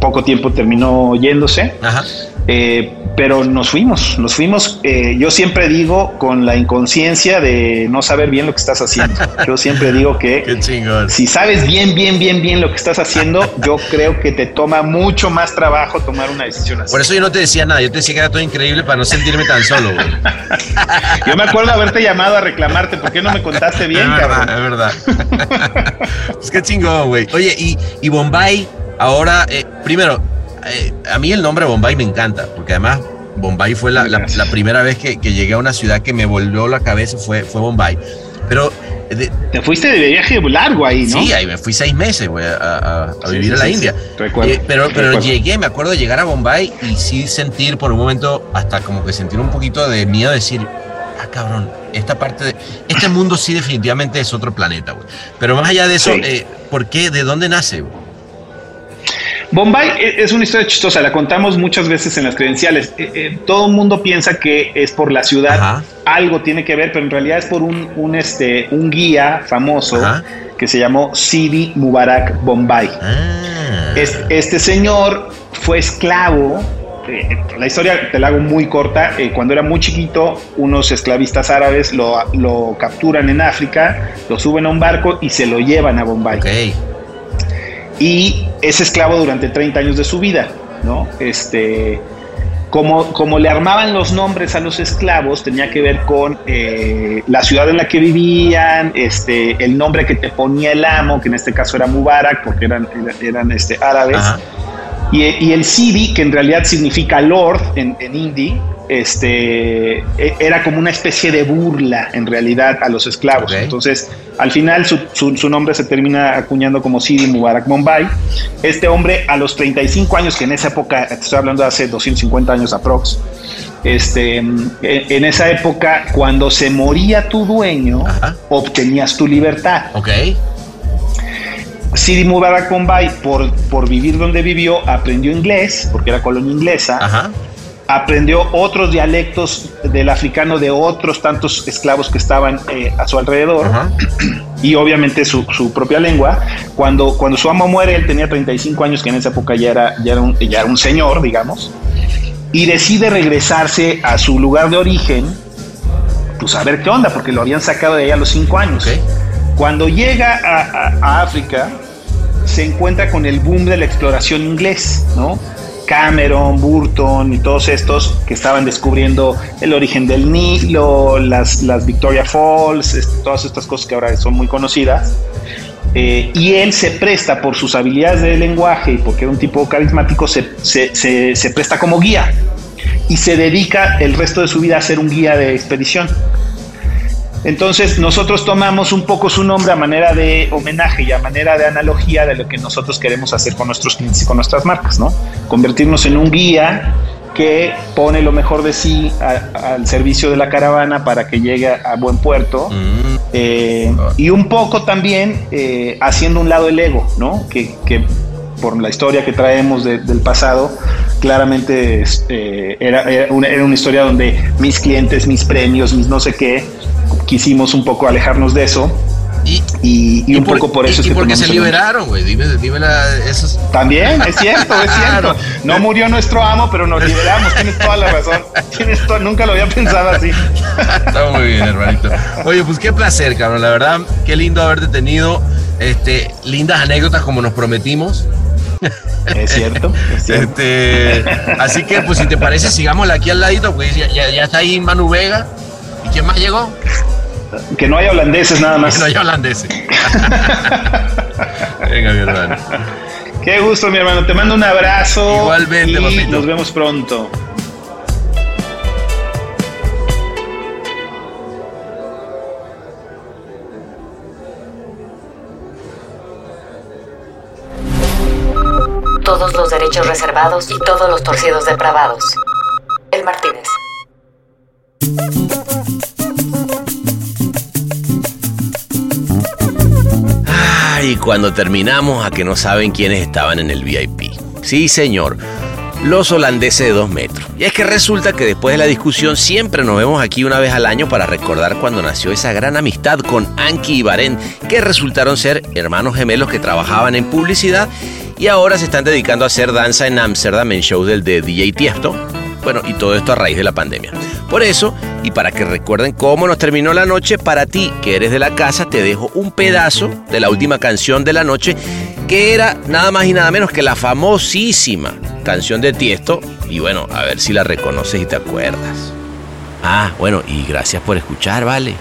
poco tiempo terminó yéndose, Ajá. Eh, pero nos fuimos, nos fuimos, eh, yo siempre digo con la inconsciencia de no saber bien lo que estás haciendo. Yo siempre digo que <laughs> Qué chingón. si sabes bien, bien, bien, bien lo que estás haciendo, yo creo que te toma mucho más trabajo tomar una decisión así. Por eso yo no te decía nada, yo te decía que era todo increíble para no sentirme tan solo, güey. Yo me acuerdo haberte llamado a reclamarte, ¿por qué no me contaste bien, es verdad, cabrón? <laughs> es verdad. pues qué chingón, güey. Oye, y, y Bombay, ahora, eh, primero, eh, a mí el nombre Bombay me encanta, porque además Bombay fue la, la- Gracias. la primera vez que, que llegué a una ciudad que me volvió la cabeza, fue, fue Bombay. Pero, eh, de- Te fuiste de viaje largo ahí, ¿no? sí, ahí me fui seis meses, güey, a, a- a vivir sí, a la sí, India. Recuerdo, Eh, pero pero recuerdo. llegué, me acuerdo de llegar a Bombay y sí sentir por un momento, hasta como que sentir un poquito de miedo, decir, ah, cabrón, esta parte de. Este mundo sí, definitivamente es otro planeta, güey. Pero más allá de eso, eh, ¿por qué? ¿De dónde nace, güey? Bombay e- es una historia chistosa, la contamos muchas veces en las credenciales. Eh, eh, todo el mundo piensa que es por la ciudad, Ajá. algo tiene que ver, pero en realidad es por un, un, este, un guía famoso Ajá. que se llamó Sidi Mubarak Bombay. Ah. Es- Este señor fue esclavo. eh, la historia te la hago muy corta. eh, cuando era muy chiquito, unos esclavistas árabes lo, lo capturan en África, lo suben a un barco y se lo llevan a Bombay. Y es esclavo durante 30 años de su vida, ¿no? Este, como, como le armaban los nombres a los esclavos, tenía que ver con eh, la ciudad en la que vivían, este, el nombre que te ponía el amo, que en este caso era Mubarak, porque eran, eran, este, árabes, y, y el Sidi, que en realidad significa Lord en, en hindi, este, e- era como una especie de burla en realidad a los esclavos. Entonces, al final su, su- su nombre se termina acuñando como Sidi Mubarak Bombay. Este hombre a los 35 años, que en esa época, te estoy hablando de hace 250 años aprox, este, en, en esa época, cuando se moría tu dueño, Ajá. obtenías tu libertad. Ok. Sidi Mubarak Bombay, por, por vivir donde vivió, aprendió inglés, porque era colonia inglesa, Ajá. Aprendió otros dialectos del africano de otros tantos esclavos que estaban eh, a su alrededor y obviamente su, su propia lengua. Cuando, cuando su amo muere, él tenía 35 años, que en esa época ya era, ya era, un, ya era un señor, digamos, y decide regresarse a su lugar de origen, pues a ver qué onda, porque lo habían sacado de ahí a los 5 años. Cuando llega a, a- a África, se encuentra con el boom de la exploración inglés, ¿no? Cameron, Burton y todos estos que estaban descubriendo el origen del Nilo, las, las Victoria Falls, todas estas cosas que ahora son muy conocidas. Eh, y él se presta por sus habilidades de lenguaje y porque era un tipo carismático, se- se- se presta como guía y se dedica el resto de su vida a ser un guía de expedición. Entonces nosotros tomamos un poco su nombre a manera de homenaje y a manera de analogía de lo que nosotros queremos hacer con nuestros clientes y con nuestras marcas, ¿no? Convertirnos en un guía que pone lo mejor de sí a- al servicio de la caravana para que llegue a buen puerto. Mm, Eh, y un poco también eh, haciendo un lado el ego, ¿no? Que, que por la historia que traemos de- del pasado, claramente eh, era, era una, era una historia donde mis clientes, mis premios, mis no sé qué, quisimos un poco alejarnos de eso. y, Y, y un por- poco por eso y- es y que porque se liberaron, güey. Dime, dime la, esos. También, es cierto, es cierto. No murió nuestro amo, pero nos liberamos. Tienes toda la razón. Tienes to- nunca lo había pensado así. Está muy bien, hermanito. Oye, pues qué placer, cabrón. La verdad, qué lindo haberte tenido. Este, lindas anécdotas como nos prometimos. Es cierto, es cierto. Este, así que, pues, si te parece, sigámosla aquí al ladito, pues ya, ya- ya está ahí Manu Vega. ¿Y quién más llegó? Que no haya holandeses nada más. Que no hay holandeses. <laughs> Venga, mi hermano. Qué gusto, mi hermano. Te mando un abrazo. Igualmente, y papito. Nos vemos pronto. Todos los derechos reservados y todos los torcidos depravados. El Martínez. Ay, cuando terminamos a que no saben quiénes estaban en el VIP. Sí, señor. Los holandeses de dos metros. Y es que resulta que después de la discusión siempre nos vemos aquí una vez al año para recordar cuando nació esa gran amistad con Anki y Baren, que resultaron ser hermanos gemelos que trabajaban en publicidad y ahora se están dedicando a hacer danza en Ámsterdam en show del de DJ Tiesto. Bueno, y todo esto a raíz de la pandemia. Por eso, y para que recuerden cómo nos terminó la noche, para ti que eres de la casa, te dejo un pedazo de la última canción de la noche, que era nada más y nada menos que la famosísima canción de Tiesto. Y bueno, a ver si la reconoces y te acuerdas. Ah, bueno, y gracias por escuchar, vale.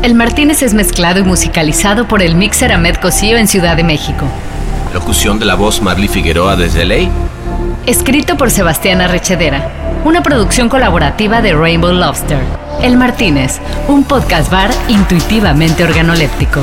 El Martínez es mezclado y musicalizado por el mixer Ahmed Cosío en Ciudad de México. Locución de la voz Marley Figueroa desde LA. Escrito por Sebastián Arrechedera. Una producción colaborativa de Rainbow Lobster. El Martínez, un podcast bar intuitivamente organoléptico.